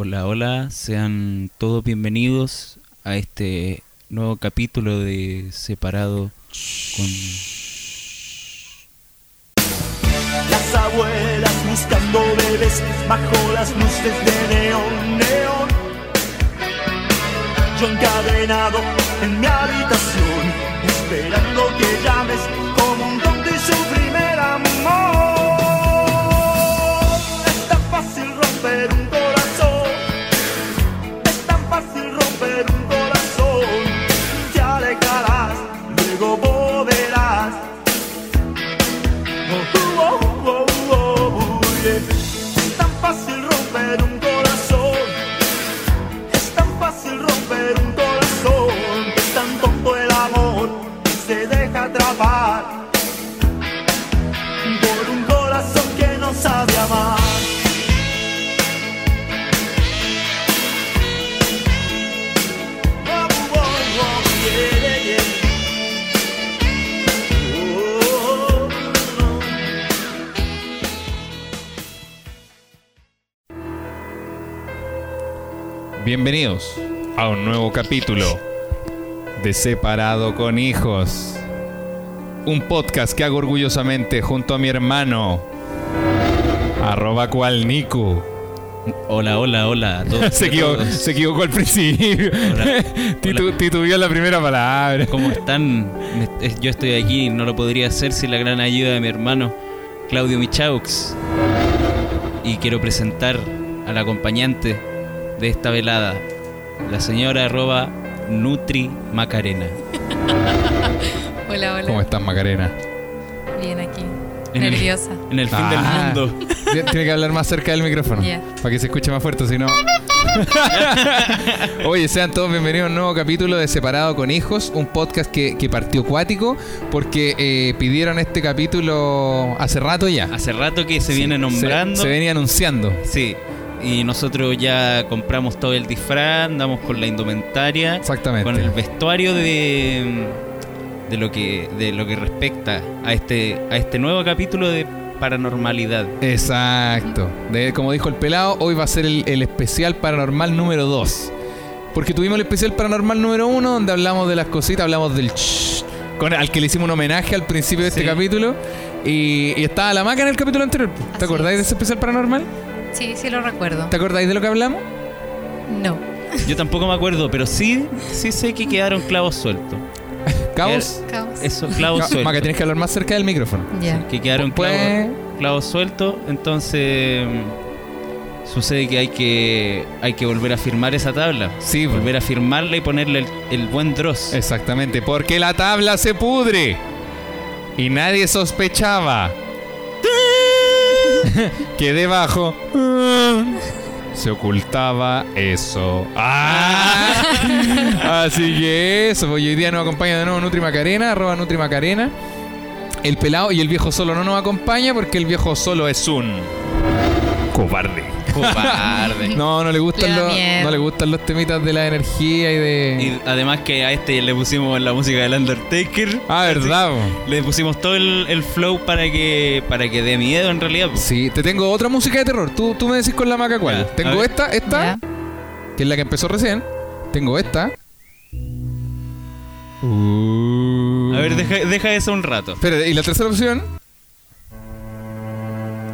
Hola, hola, sean todos bienvenidos a este nuevo capítulo de Separado con... Las abuelas buscando bebés bajo las luces de neón, neón. Yo encadenado en mi habitación, esperando que llames como un tonto y su primer amor. Es tan fácil romper un luego Bienvenidos a un nuevo capítulo de Separado con Hijos. Un podcast que hago orgullosamente junto a mi hermano, arroba cual Niku. Hola, hola, hola a todos. se, equivocó, se equivocó al principio. Hola. Titu- Hola. titubeó la primera palabra. ¿Cómo están? Es- Yo estoy aquí, no lo podría hacer sin la gran ayuda de mi hermano Claudio Michaux. Y quiero presentar al acompañante de esta velada, la señora arroba Nutri Macarena. Hola, hola. ¿Cómo estás, Macarena? Bien aquí. En el- Nerviosa. En el fin Ah. del mundo. Tiene que hablar más cerca del micrófono. Ya. Para que se escuche más fuerte, si no. Oye, sean todos bienvenidos a un nuevo capítulo de Separado con Hijos, un podcast que, que partió cuático porque eh, pidieron este capítulo hace rato ya. Hace rato que se viene nombrando. Se, se venía anunciando. Sí. Y nosotros ya compramos todo el disfraz, andamos con la indumentaria, Exactamente. con el vestuario de, de lo que de lo que respecta a este a este nuevo capítulo de paranormalidad. Exacto. De, como dijo el pelado, hoy va a ser el, el especial paranormal número 2. Porque tuvimos el especial paranormal número 1 donde hablamos de las cositas, hablamos del ch, con, al que le hicimos un homenaje al principio de este Sí. capítulo. Y, y estaba la maca en el capítulo anterior. ¿Te Así acordáis de es. ese especial paranormal? Sí, sí lo recuerdo. ¿Te acordáis de lo que hablamos? No. Yo tampoco me acuerdo, pero sí sí sé que quedaron clavos sueltos. ¿Cabos? Caos. Eso, clavos sueltos. Maca, tienes que hablar más cerca del micrófono. Ya. que quedaron Pues- clavos, clavos sueltos, entonces sucede que hay que hay que volver a firmar esa tabla. Sí, pues. Volver a firmarla y ponerle el, el buen dross. Exactamente, porque la tabla se pudre. Y nadie sospechaba que debajo se ocultaba eso. ¡Ah! Así que eso, pues, hoy día nos acompaña de nuevo Nutri Macarena, arroba Nutri Macarena. El pelado y el viejo solo no nos acompaña porque el viejo solo es un cobarde. Cobarde. No, no le gustan Le da los, miedo. no le gustan los temitas de la energía y de. Y además que a este le pusimos la música del Undertaker. Ah, verdad. po. Le pusimos todo el, el flow para que para que dé miedo en realidad. Sí, te tengo otra música de terror. Tú, tú me decís con la maca cuál. Ya, a tengo ver. esta, esta, Ya. que es la que empezó recién. Tengo esta. Uh. A ver, deja, deja eso un rato. Espera, ¿y la tercera opción?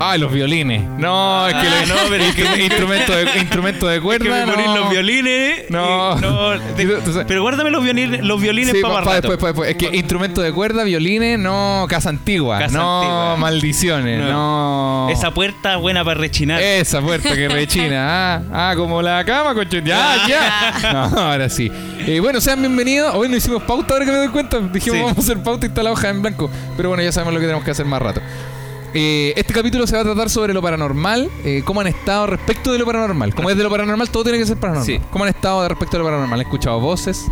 Ah, los violines. No, es que Ah, le- no, pero es que- instrumento de instrumento de Es cuerda. que me no. los violines. No. y- no, pero guárdame los violines, los violines Sí, para pa- más pa rato. después, después. Es que instrumento de cuerda, violines, no, casa antigua. Casa no, antigua. maldiciones, no. Esa puerta buena para rechinar. Esa puerta que rechina. Ah, ah, como la cama, concho. Ya, ya. No, ahora sí. Eh, bueno, sean bienvenidos. Hoy no hicimos pauta, ahora que me doy cuenta. Dijimos, Sí. vamos a hacer pauta y está la hoja en blanco. Pero bueno, ya sabemos lo que tenemos que hacer más rato. Eh, este capítulo se va a tratar sobre lo paranormal, eh, cómo han estado respecto de lo paranormal. Como es de lo paranormal, todo tiene que ser paranormal. Sí. ¿Cómo han estado respecto de lo paranormal? ¿Han escuchado voces?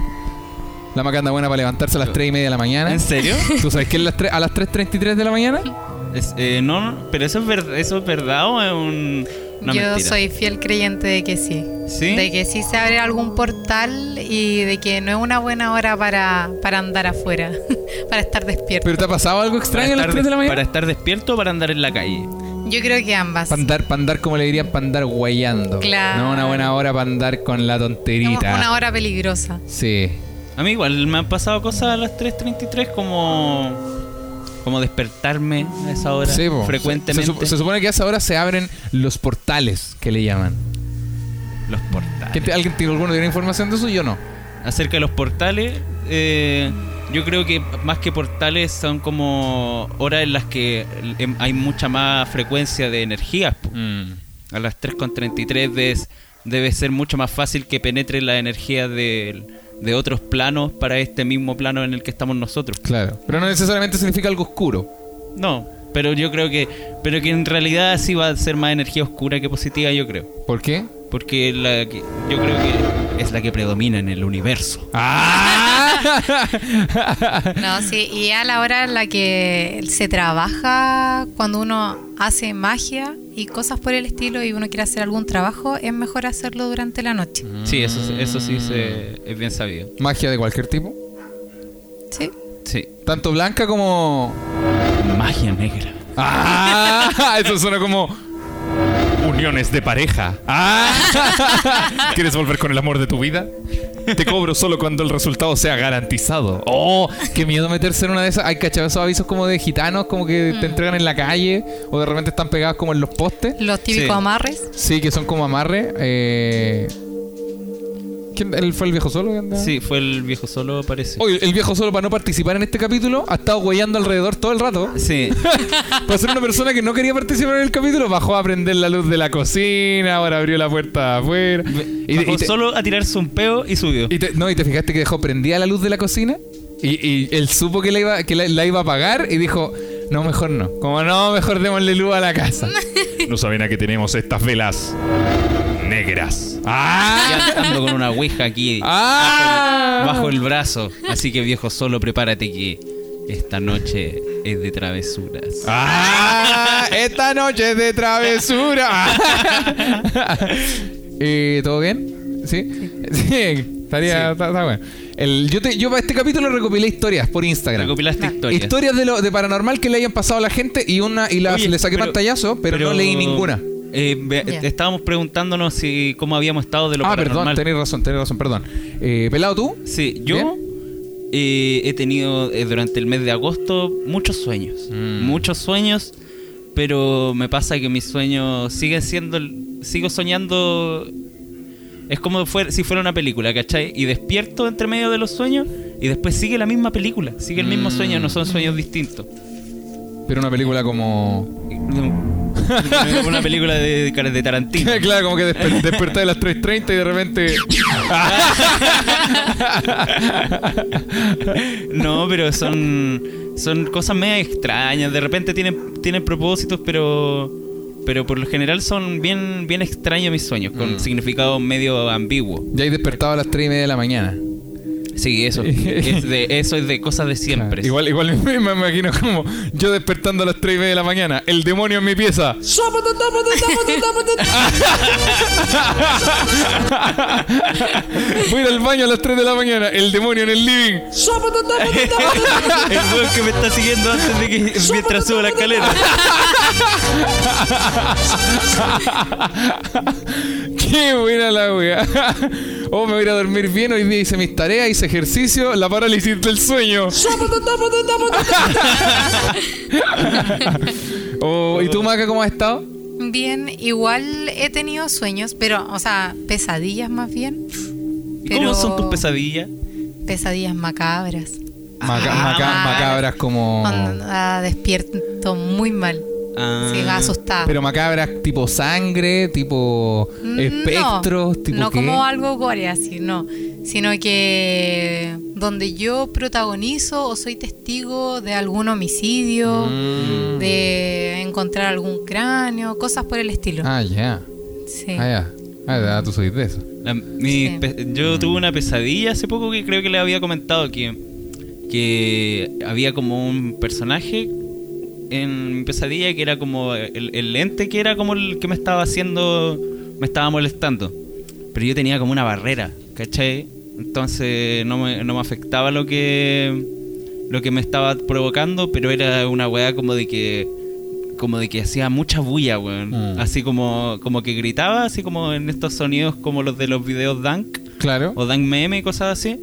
La macanda buena para levantarse a las 3 y media de la mañana. ¿En serio? ¿Tú sabes qué es las tres- a las 3.33 de la mañana? Es- eh, no, no, pero eso es, ver- eso es verdad o es un, una Yo mentira. soy fiel creyente de que sí. ¿Sí? De que sí se abre algún portal y de que no es una buena hora para, para andar afuera, para estar despierto. ¿Pero te ha pasado algo extraño a las estar 3 de la mañana? Para estar despierto o para andar en la calle. Yo creo que ambas. Para andar, pa' andar, como le dirían, para andar guayando. Claro. No una buena hora para andar con la tonterita. Una hora peligrosa. Sí. A mí igual me han pasado cosas a las 3.33 como... Como despertarme a esa hora Sí, frecuentemente. Se, sup- se supone que a esa hora se abren los portales, que le llaman. Los portales. ¿Quién te- ¿Alguien tiene, alguno tiene información de eso? Yo no. acerca de los portales, eh, yo creo que más que portales son como horas en las que em, hay mucha más frecuencia de energías. po. A las 3.33 debes- debe ser mucho más fácil que penetre la energía de, de otros planos para este mismo plano en el que estamos nosotros. Claro. Pero no necesariamente significa algo oscuro. No, pero yo creo que pero que en realidad sí va a ser más energía oscura que positiva, yo creo. ¿Por qué? Porque la que- yo creo que es la que predomina en el universo. ¡Ah! No, sí, y a la hora en la que se trabaja, cuando uno hace magia y cosas por el estilo y uno quiere hacer algún trabajo, es mejor hacerlo durante la noche. Sí, eso, eso sí se- es bien sabido. Magia de cualquier tipo. Sí. Sí. Tanto blanca como. Magia negra. ¡Ah! Eso suena como. Uniones de pareja. ¡Ah! ¿Quieres volver con el amor de tu vida? Te cobro solo cuando el resultado sea garantizado. ¡Oh! ¡Qué miedo meterse en una de esas! Hay cachado esos avisos como de gitanos, como que te entregan en la calle, o de repente están pegados como en los postes. Los típicos Sí. amarres. Sí, que son como amarre. Eh... ¿Quién él fue el viejo solo? que andaba? Sí, fue el viejo solo, parece. Oye, el viejo solo para no participar en este capítulo ha estado huellando alrededor todo el rato. Sí. Para ser una persona que no quería participar en el capítulo, bajó a prender la luz de la cocina, ahora abrió la puerta afuera. Y, Bajó y te, solo a tirarse un peo y subió. y te- no, y te fijaste que dejó prendida la luz de la cocina. Y, y él supo que, la iba, que la, la iba a apagar y dijo, no, mejor no. Como no, mejor démosle luz a la casa. no saben a qué tenemos estas velas negras. Y ¡Ah! ando con una ouija aquí ¡Ah! bajo el brazo. Así que viejo solo, prepárate que esta noche es de travesuras. ¡Ah! Esta noche es de travesura. Eh, ¿Todo bien? ¿Sí? Sí, estaría. Sí. Está, está bueno. El- yo, te- yo para este capítulo recopilé historias por Instagram. Recopilaste historias. Historias de, lo, de paranormal que le hayan pasado a la gente y una y las Oye, le saqué pero- pantallazo, pero, no leí ninguna. Eh. Estábamos preguntándonos si cómo habíamos estado de lo Ah, perdón, tenés razón, tenés razón, perdón. Eh, ¿Pelado tú? Sí, yo eh, he tenido eh, durante el mes de agosto muchos sueños. Mm. Muchos sueños, pero me pasa que mis sueños siguen siendo. Sigo soñando. Es como fuera- si fuera una película, ¿cachai? Y despierto entre medio de los sueños y después sigue la misma película. Sigue el mismo Mm. sueño, no son sueños distintos. Pero una película como. una película de, de Tarantino. claro, como que desper- desperté de las 3.30 y de repente. No, pero son son cosas medio extrañas. De repente tienen tienen propósitos, pero pero por lo general son bien bien extraños mis sueños, con Mm. significado medio ambiguo. ya he despertado a las 3 y media de la mañana. Sí, eso es de eso es de cosas de siempre. Igual, igual me, me imagino como yo despertando a las 3 y media de la mañana, el demonio en mi pieza. Voy a ir al baño a las 3 de la mañana, el demonio en el living. el weón que me está siguiendo antes de que mientras subo la escalera. Qué buena la wea. Oh, me voy a dormir bien. Hoy día hice mis tareas, hice ejercicio, la parálisis del sueño. oh, ¿Y tú, Maca, cómo has estado? Bien, igual he tenido sueños, pero, o sea, pesadillas más bien. ¿Y ¿Cómo son tus pesadillas? Pesadillas macabras. Maca- Ah, maca- mal. macabras como. Despierto muy mal. Ah. Sí, asustada. Pero macabras tipo sangre, tipo espectros, no, tipo no qué? como algo gore así, no. Sino que donde yo protagonizo o soy testigo de algún homicidio, Mm. de encontrar algún cráneo, cosas por el estilo. Ah, ya. Sí. Ah, ya. Ah, ya, tú sois de eso. La- mi Sí. yo tuve una pesadilla hace poco que creo que le había comentado que, que había como un personaje en mi pesadilla que era como el, el ente que era como el que me estaba haciendo, me estaba molestando. Pero yo tenía como una barrera, ¿cachai? Entonces no me, no me afectaba lo que, lo que me estaba provocando, pero era una weá como de que como de que hacía mucha bulla, weón. Mm. Así como, como que gritaba, así como en estos sonidos como los de los videos Dunk Claro. o Dunk Meme y cosas así.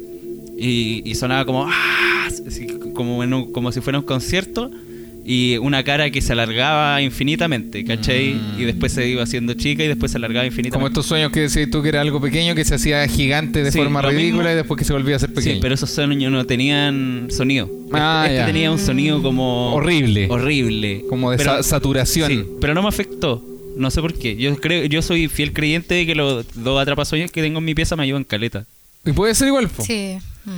Y, y sonaba como ¡ah! Así como, en un- como si fuera un concierto. Y una cara que se alargaba infinitamente, ¿cachai? Mm. Y después se iba haciendo chica y después se alargaba Como infinitamente. estos sueños que decías tú que era algo pequeño que se hacía gigante de Sí, forma ridícula mismo. y después que se volvía a ser pequeño. Sí, pero esos sueños no tenían sonido. Ah, este ya. tenía un sonido como... Horrible. Horrible. Como de Pero- sa- saturación. Sí, pero no me afectó. No sé por qué. Yo creo, yo soy fiel creyente de que los dos atrapasueños que tengo en mi pieza me ayudan caleta. Y puede ser igual, po. Sí. mm.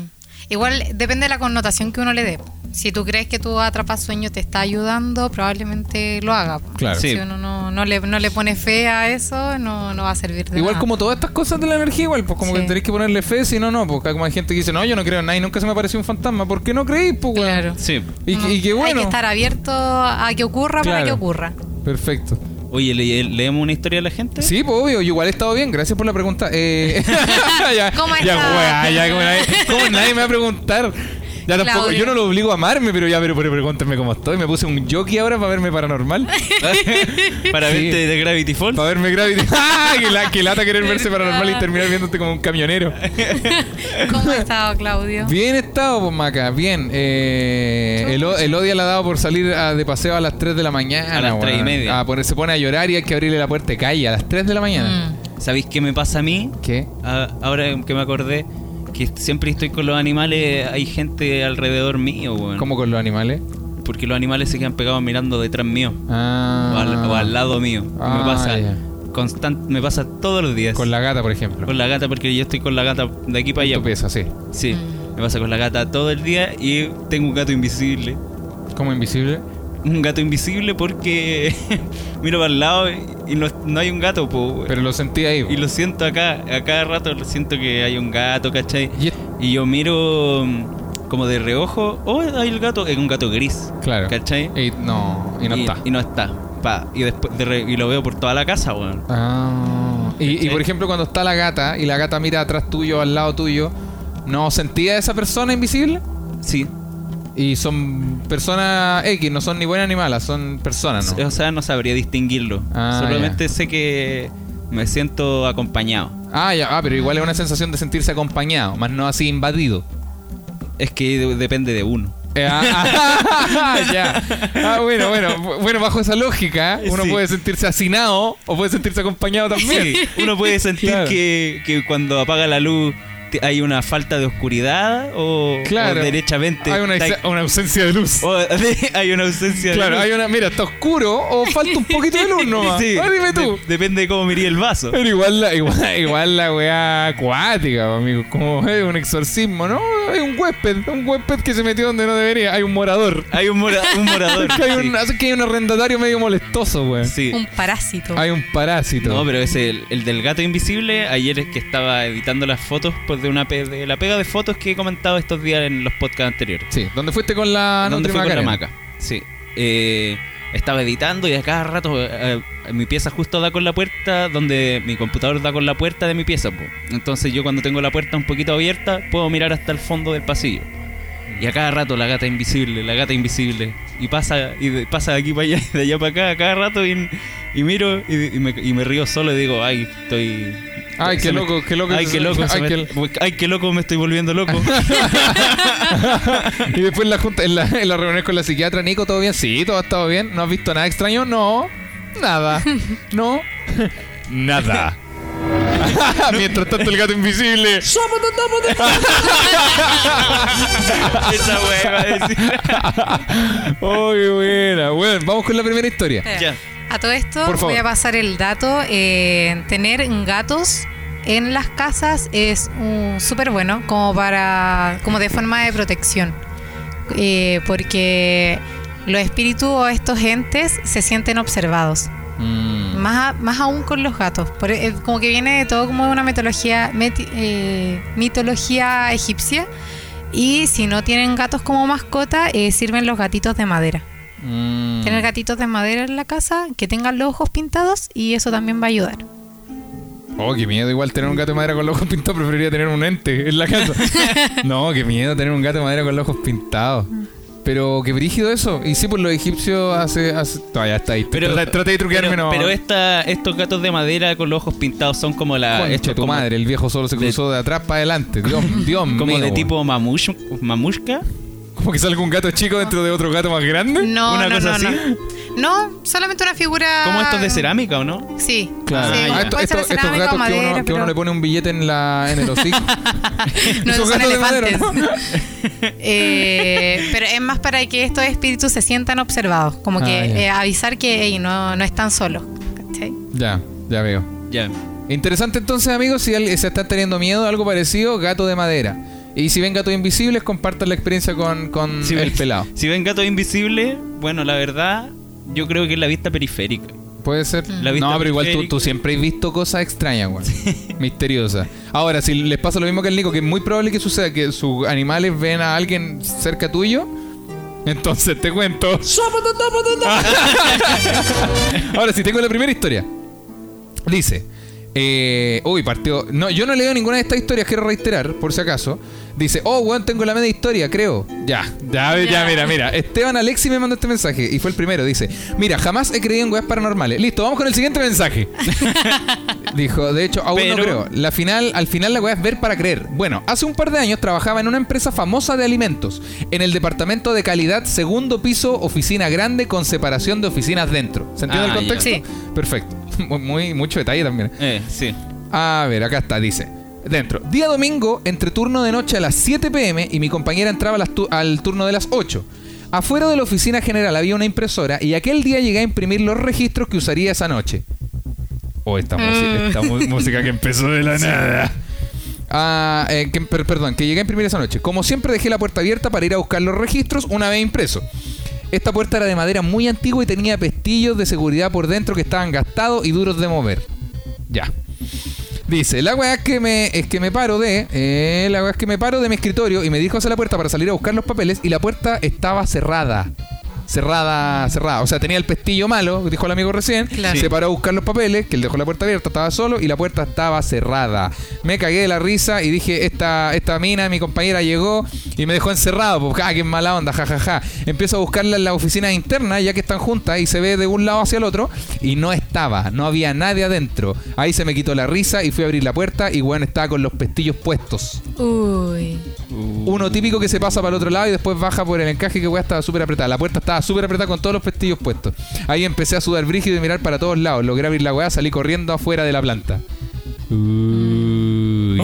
Igual depende de la connotación que uno le dé. Si tú crees que tu atrapasueño te está ayudando, probablemente lo haga. Claro. Sí. Si uno no, no, le, no le pone fe a eso, no, no va a servir de Igual nada. como todas estas cosas de la energía, igual, pues como Sí. que tenéis que ponerle fe, si no, no, porque como hay gente que dice, no, yo no creo en nada y nunca se me apareció un fantasma, ¿por qué no creéis, pues? Claro. Sí. Y, y que bueno. Hay que estar abierto a que ocurra para Claro. que ocurra. Perfecto. Oye, ¿le- ¿leemos una historia a la gente? Sí, pues obvio, yo igual he estado bien, gracias por la pregunta. Eh, ya, ¿Cómo ya, como nadie, ¿cómo nadie me va a preguntar? Ya tampoco, Claudio. yo no lo obligo a amarme, pero ya, pero, pero pregúntame cómo estoy. Me puse un jockey ahora para verme paranormal. Para Sí. verte de Gravity Falls. Para verme Gravity. ¡Ah! Que, la, que lata querer verse paranormal y terminar viéndote como un camionero. ¿Cómo ha estado, Claudio? Bien estado, pues, Maca, bien. Eh, el, o- el odia la ha dado por salir a- de paseo a las 3 de la mañana. A las tres y weón. media. Ah, poner- se pone a llorar y hay que abrirle la puerta y calle a las 3 de la mañana. Mm. ¿Sabéis qué me pasa a mí? ¿Qué? Ah, ahora que me acordé que siempre estoy con los animales, hay gente alrededor mío, weón. ¿Cómo con los animales? Porque los animales se quedan pegados mirando detrás mío. Ah, O, al, o al lado mío. Ah, me pasa constant- me pasa todos los días. Con la gata, por ejemplo. Con la gata, porque yo estoy con la gata de aquí para allá. Tu sí. Sí, Mm. me pasa con la gata todo el día y tengo un gato invisible. Como invisible. Un gato invisible porque miro para el lado y no, no hay un gato, po. Pero lo sentí ahí. Y lo siento acá, a cada rato lo siento que hay un gato, ¿cachai? Y yo miro mm, como de reojo, oh, hay el gato, es un gato gris, Claro. ¿cachai? Y no, y no está. Y no está. Pa, y después de re- y lo veo por toda la casa, weón. Ah. Y, y, por ejemplo, cuando está la gata y la gata mira atrás tuyo, al lado tuyo, ¿no sentía esa persona invisible? Sí. Y son personas X, no son ni buenas ni malas, son personas, ¿no? O sea, no sabría distinguirlo. Ah, Solamente sé que me siento acompañado. Ah, ya, ah, pero igual es una sensación de sentirse acompañado, más no así invadido. Es que de- depende de uno. Eh, ah, ah, ya. Ah, bueno, bueno, bueno, bajo esa lógica, uno Sí. puede sentirse hacinado o puede sentirse acompañado también. Sí, uno puede sentir Claro. que, que cuando apaga la luz hay una falta de oscuridad o, Claro. o derechamente Hay una, está- una ausencia de luz. o hay una ausencia Claro, de hay luz. una, mira, está oscuro o falta un poquito de luz nomás. Sí, Ah, dime tú. de- depende de cómo mirí el vaso. Pero igual la, igual, igual la weá acuática, amigo. Como es un exorcismo, ¿no? Hay un huésped, un huésped que se metió donde no debería. Hay un morador. Hay un, mora- un morador. Que hay, un, que hay un arrendatario medio molestoso, weón. Sí. Un parásito. Hay un parásito. No, pero ese, el, el del gato invisible, ayer es que estaba editando las fotos pues, de una pe- de la pega de fotos que he comentado estos días en los podcasts anteriores. Sí, ¿dónde fuiste con la ¿Dónde Nutri fue con la maca? Sí. Eh, estaba editando y a cada rato eh, eh, mi pieza justo da con la puerta donde mi computador da con la puerta de mi pieza. po. Entonces yo cuando tengo la puerta un poquito abierta puedo mirar hasta el fondo del pasillo. Y a cada rato la gata invisible, la gata invisible. Y pasa, y de, pasa de aquí para allá, de allá para acá, a cada rato y, y miro y, y me, y me río solo y digo, ay, estoy... Ay, qué loco, qué loco. Ay, qué loco, Ay, me- qué- ay, qué loco, me estoy volviendo loco. y después en la, junta, en, la, en la reunión con la psiquiatra, Nico, ¿todo bien? Sí, todo ha estado bien. ¿No has visto nada extraño? No. Nada. No. Nada. Mientras tanto el gato invisible. Esa wea iba a decir. Oh, qué buena. Bueno, vamos con la primera historia. Ya. A todo esto Por voy a pasar el dato. eh, tener gatos en las casas es un- súper bueno como para como de forma de protección. Eh, porque los espíritus o estos entes se sienten observados. Mm. Más, a- más aún con los gatos. Por- eh, como que viene de todo como de una mitología, meti- eh, mitología egipcia. Y si no tienen gatos como mascota, eh, sirven los gatitos de madera. Mm. Tener gatitos de madera en la casa, que tengan los ojos pintados y eso también va a ayudar. Oh, qué miedo. Igual tener un gato de madera con los ojos pintados. Preferiría tener un ente en la casa. no, qué miedo tener un gato de madera con los ojos pintados. Pero qué brígido eso. Y sí, pues los egipcios hace. hace... Todavía está ahí. Pero, Trata- traté de truquearme, pero, no. pero esta, estos gatos de madera con los ojos pintados son como la. Concha hechos tu como, madre, el viejo solo se cruzó de, atrás para adelante. Dios, Dios Como mío. de tipo mamush, mamushka. Como que salga un gato chico dentro de otro gato más grande. No, Una no, cosa no, así. no. No, solamente una figura. Como estos de cerámica, ¿o no? Sí. Claro. Sí, Ah, esto- esto- estos gatos que, uno, que le pone un billete en, la, en el hocico. No, Esos son gatos de madera. Eh, pero es más para que estos espíritus se sientan observados. Como que Ah, ya. eh, avisar que no, no están solos. ¿cachai? ya, ya veo. Ya. Interesante entonces, amigos, si se están teniendo miedo, algo parecido, gato de madera. Y si ven gatos invisibles, compartan la experiencia con, con Si el ven, pelado. si ven gatos invisibles, bueno, la verdad, yo creo que es la vista periférica. Puede ser. La vista no, pero igual tú, siempre has visto cosas extrañas, güey. Misteriosas. Ahora, si les pasa lo mismo que al Nico, que es muy probable que suceda que sus animales ven a alguien cerca tuyo, entonces te cuento. Ahora, si tengo la primera historia. Dice. Eh, uy, partió. No, yo no leo ninguna de estas historias, quiero reiterar, por si acaso. Dice, oh, weón, tengo la media historia, creo. Ya, ya, ya, Ya. mira, mira. Esteban Alexi me mandó este mensaje y fue el primero. Dice, mira, jamás he creído en weas paranormales. Listo, vamos con el siguiente mensaje. Dijo, de hecho, aún no creo. La final, al final la wea es ver para creer. Bueno, hace un par de años trabajaba en una empresa famosa de alimentos, en el departamento de calidad, segundo piso, oficina grande con separación de oficinas dentro. ¿Se entiende Ah, el ya. contexto? Sí. Perfecto. Muy, mucho detalle también. Eh, sí. A ver, acá está, dice. Dentro. Día domingo, entre turno de noche a las 7 pm y mi compañera entraba a las tu- al turno de las 8. Afuera de la oficina general había una impresora y aquel día llegué a imprimir los registros que usaría esa noche. Oh, esta, música, esta mu- música que empezó de la nada. Ah, eh, que- per- perdón, que llegué a imprimir esa noche. Como siempre dejé la puerta abierta para ir a buscar los registros una vez impreso. Esta puerta era de madera muy antigua y tenía pestillos de seguridad por dentro que estaban gastados y duros de mover. Ya. Dice, la weá es que me, es que me paro de. eh, la weá es que me paro de mi escritorio y me dirijo hacia la puerta para salir a buscar los papeles y la puerta estaba cerrada. Cerrada, cerrada. O sea, tenía el pestillo malo, dijo el amigo recién. Claro. Se paró a buscar los papeles, que él dejó la puerta abierta, estaba solo y la puerta estaba cerrada. Me cagué de la risa y dije, esta, esta mina, mi compañera, llegó y me dejó encerrado. Pues, ah, qué mala onda, jajaja. Empiezo a buscarla en la oficina interna, ya que están juntas y se ve de un lado hacia el otro. Y no estaba, no había nadie adentro. Ahí se me quitó la risa y fui a abrir la puerta y bueno, estaba con los pestillos puestos. Uy. Uno típico que se pasa para el otro lado y después baja por el encaje que weá estaba súper apretada. La puerta estaba súper apretada con todos los pestillos puestos. Ahí empecé a sudar brígido y mirar para todos lados. Logré abrir la weá, salí corriendo afuera de la planta. Uy.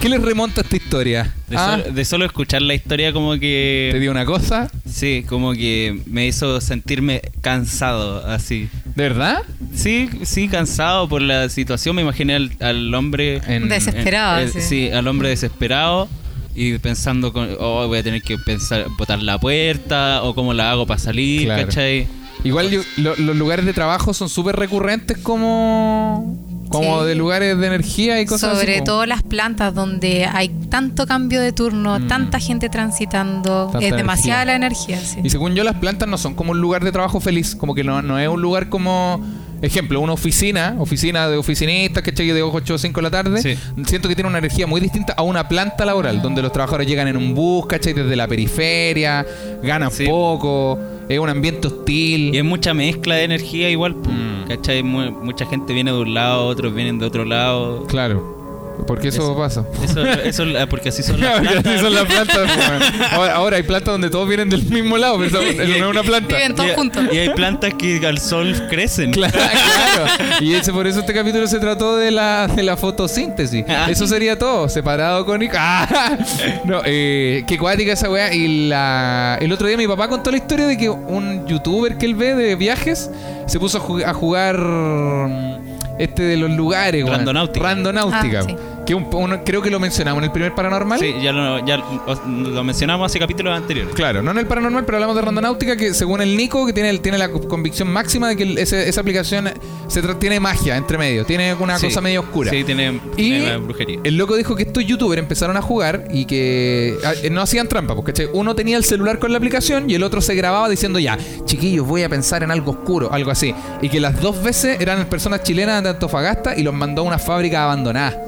¿Qué les remonta esta historia? De, Ah, solo, de solo escuchar la historia como ¿Te que... dio una cosa? Sí, como que me hizo sentirme cansado, así. ¿De verdad? Sí, sí, cansado por la situación. Me imaginé al, al hombre... En- Desesperado. eh, sí. sí, al hombre desesperado y pensando, con, oh, voy a tener que pensar, botar la puerta o cómo la hago para salir, Claro. ¿cachai? Igual yo- lo- los lugares de trabajo son súper recurrentes como... Como Sí. de lugares de energía y cosas así, Sobre todo las plantas donde hay tanto cambio de turno, Mm. tanta gente transitando. Tanta es demasiada la energía. sí. Y según yo, las plantas no son como un lugar de trabajo feliz. Como que no, no es un lugar como. Ejemplo, una oficina, oficina de oficinistas que de 8 o 5 de la tarde. Sí. Siento que tiene una energía muy distinta a una planta laboral, donde los trabajadores llegan en un bus, ¿cachai? Desde la periferia, ganan Sí. poco, es un ambiente hostil. Y hay mucha mezcla de energía igual, Mm. ¿cachai? Mu- mucha gente viene de un lado, otros vienen de otro lado. Claro. Porque eso, Eso. pasa. Eso, eso ah, porque así son las Porque así plantas. son las plantas. ahora, ahora hay plantas donde todos vienen del mismo lado, pero eso no es una planta. Viven todos Y- juntos. Y hay plantas que al sol crecen. Claro, claro. Y ese, por eso este capítulo se trató de la, de la fotosíntesis. Ah. Eso sería todo, separado con... ¡Ah! No, eh, qué cuática esa weá. Y la, el otro día mi papá contó la historia de que un youtuber que él ve de viajes se puso a, ju- a jugar este de los lugares, weón. Randonáutica. Randonáutica. Ah, sí. Que un- uno- creo que lo mencionamos en el primer paranormal. Sí, ya lo, ya lo- mencionamos hace capítulos anteriores. Claro, no en el paranormal, pero hablamos de randonáutica que según el Nico, que tiene, tiene la convicción máxima de que ese- esa aplicación se tiene magia entre medio, tiene una Sí. cosa medio oscura. Sí, tiene, Y tiene brujería. el loco dijo que estos youtubers empezaron a jugar y que ah, no hacían trampa, porque uno tenía el celular con la aplicación y el otro se grababa diciendo ya, chiquillos, voy a pensar en algo oscuro, algo así. Y que las dos veces eran personas chilenas de Antofagasta y los mandó a una fábrica abandonada.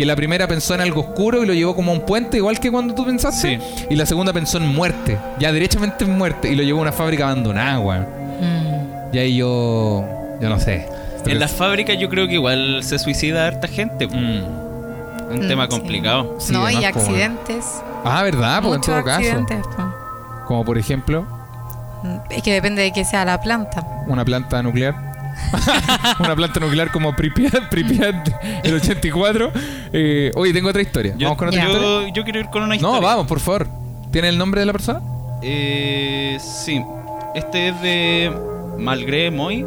Que la primera pensó en algo oscuro y lo llevó como a un puente, igual que cuando tú pensaste. Sí. Y la segunda pensó en muerte, ya derechamente en muerte, y lo llevó a una fábrica abandonada, weón. Mm. Y ahí yo. Yo no sé. En las fábricas yo creo que igual se suicida harta gente. Mm. Un Mm, tema sí. complicado. Sí, no, y como- accidentes. Ah, ¿verdad? Pues en todo caso. Como por ejemplo, Mm, Es que depende de que sea la planta. una planta nuclear. una planta nuclear como Pripyat, Pripyat el 84. Eh, oye, tengo otra historia. Yo, ¿Vamos con otra historia? yo, yo quiero ir con una historia. No, vamos, por favor. ¿Tiene el nombre de la persona? Eh, sí. Este es de Malgré Moy.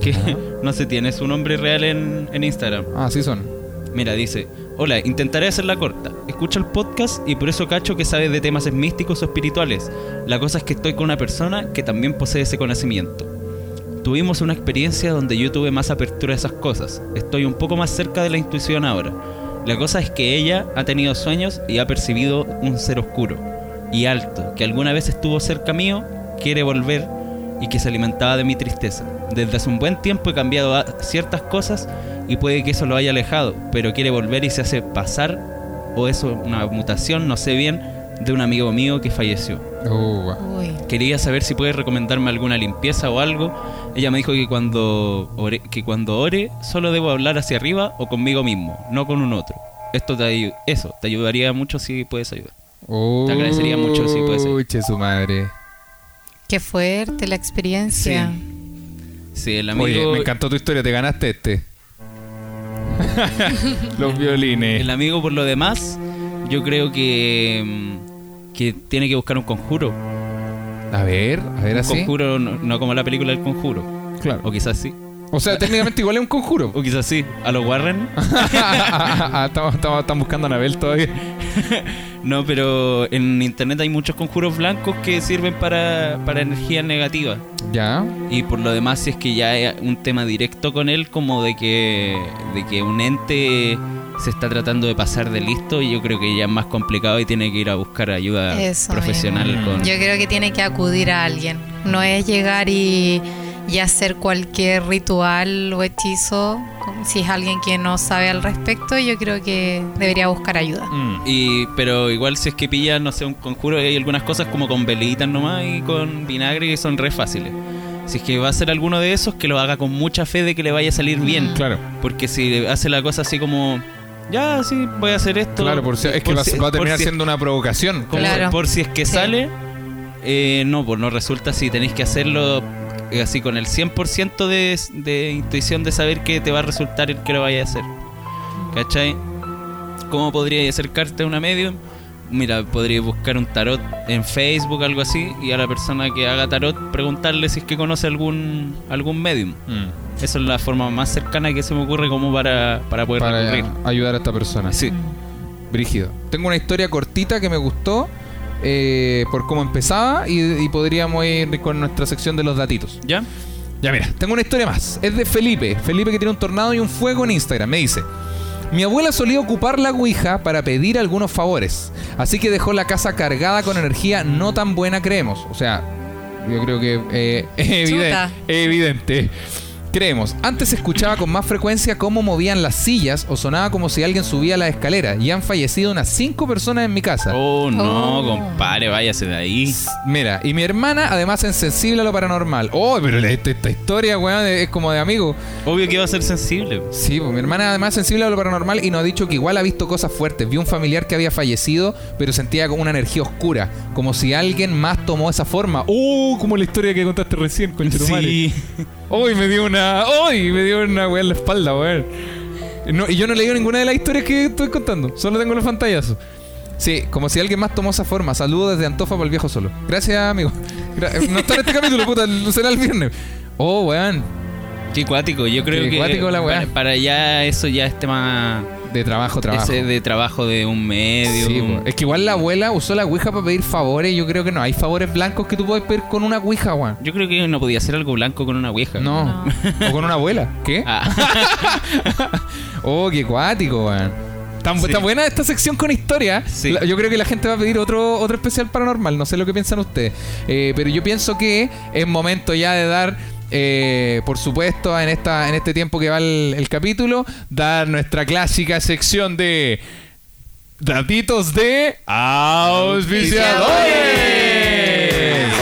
Que no se tiene su nombre real en, en Instagram. Ah, sí son. Mira, dice: Hola, intentaré hacerla corta. Escucho el podcast y por eso cacho que sabes de temas místicos o espirituales. La cosa es que estoy con una persona que también posee ese conocimiento. Tuvimos una experiencia donde yo tuve más apertura a esas cosas. Estoy un poco más cerca de la intuición ahora. La cosa es que ella ha tenido sueños y ha percibido un ser oscuro y alto que alguna vez estuvo cerca mío, quiere volver y que se alimentaba de mi tristeza. Desde hace un buen tiempo he cambiado a- ciertas cosas y puede que eso lo haya alejado, pero quiere volver y se hace pasar, o eso una mutación, no sé bien, de un amigo mío que falleció. Oh. Uy. Quería saber si puede recomendarme alguna limpieza o algo. Ella me dijo que cuando ore, que cuando ore solo debo hablar hacia arriba o conmigo mismo, no con un otro. Esto te eso te ayudaría mucho si puedes ayudar. Te agradecería mucho si puede ser. Uy, che, su madre. Qué fuerte la experiencia. Sí, el amigo Oye, me encantó tu historia, te ganaste este. Los violines. el amigo por lo demás, yo creo que que tiene que buscar un conjuro. A ver, a ver así. conjuro no, no como la película del conjuro. Claro. O quizás sí. O sea, técnicamente igual es un conjuro. O quizás sí. A los Warren. Estamos, estamos, están buscando a Anabel todavía. No, pero en internet hay muchos conjuros blancos que sirven para, para energías negativas. Ya. Y por lo demás, si es que ya hay un tema directo con él, como de que, de que un ente se está tratando de pasar de listo, y yo creo que ya es más complicado y tiene que ir a buscar ayuda Eso profesional con... Yo creo que tiene que acudir a alguien. No es llegar y, y hacer cualquier ritual o hechizo. Si es alguien que no sabe al respecto, yo creo que debería buscar ayuda. Mm. Y, pero igual si es que pillas, no sé, un conjuro, hay algunas cosas como con velitas nomás y con vinagre que son re fáciles. Si es que va a hacer alguno de esos, que lo haga con mucha fe de que le vaya a salir bien. Claro. Porque si hace la cosa así como, ya, sí, voy a hacer esto. Claro, por si- es que por va, si- va a terminar si- siendo una provocación. Claro. Por si es que Sí. sale, eh, no, pues no resulta si tenéis que hacerlo eh, así con el 100% de, de intuición de saber que te va a resultar el que lo vaya a hacer. ¿Cachai? ¿Cómo podrías acercarte a una medium? Mira, podrías buscar un tarot en Facebook, algo así, y a la persona que haga tarot preguntarle si es que conoce algún algún medium. Mm. Esa es la forma más cercana que se me ocurre como para, para poder Para recurrir. ayudar a esta persona. Sí. Brígido. Tengo una historia cortita que me gustó eh, por cómo empezaba y, y podríamos ir con nuestra sección de los datitos. ¿Ya? Ya mira, tengo una historia más. Es de Felipe. Felipe que tiene un tornado y un fuego en Instagram. Me dice, mi abuela solía ocupar la Ouija para pedir algunos favores. Así que dejó la casa cargada con energía no tan buena, creemos. O sea, yo creo que eh, es evidente. Chuta. evidente. Creemos, antes se escuchaba con más frecuencia cómo movían las sillas o sonaba como si alguien subía la escalera. Y han fallecido unas cinco personas en mi casa. Oh, no, Oh. compadre, váyase de ahí. Mira, y mi hermana además es sensible a lo paranormal. Oh, pero esta, esta historia, weón, es como de amigo. Obvio que va a ser sensible. Sí, pues mi hermana además es sensible a lo paranormal y nos ha dicho que igual ha visto cosas fuertes. Vio un familiar que había fallecido, pero sentía como una energía oscura, como si alguien más tomó esa forma. ¡Oh! Como la historia que contaste recién con Sí. ¡Uy! me dio una. ¡Uy! Me dio una weá en la espalda, weón. No, y yo no he leído ninguna de las historias que estoy contando, solo tengo los pantallazos. Sí, como si alguien más tomó esa forma. Saludos desde Antofa para el viejo solo. Gracias, amigo. Gra- No está en este capítulo, puta, será el viernes. Oh, weón. Qué cuático, yo creo Qué que cuático la weá. para, para ya eso ya es tema De trabajo, trabajo. ese de trabajo de un medio. Sí, es que igual la abuela usó la ouija para pedir favores. Yo creo que no hay favores blancos que tú puedes pedir con una ouija, weón. Yo creo que no podía hacer algo blanco con una ouija. No. o con una abuela. ¿Qué? Ah, Oh, qué cuático, weón. Sí. está buena esta sección con historia. Sí. La- Yo creo que la gente va a pedir otro, otro especial paranormal. No sé lo que piensan ustedes. Eh, pero yo pienso que es momento ya de dar eh, por supuesto, en, esta, en este tiempo que va el, el capítulo, dar nuestra clásica sección de datitos de auspiciadores.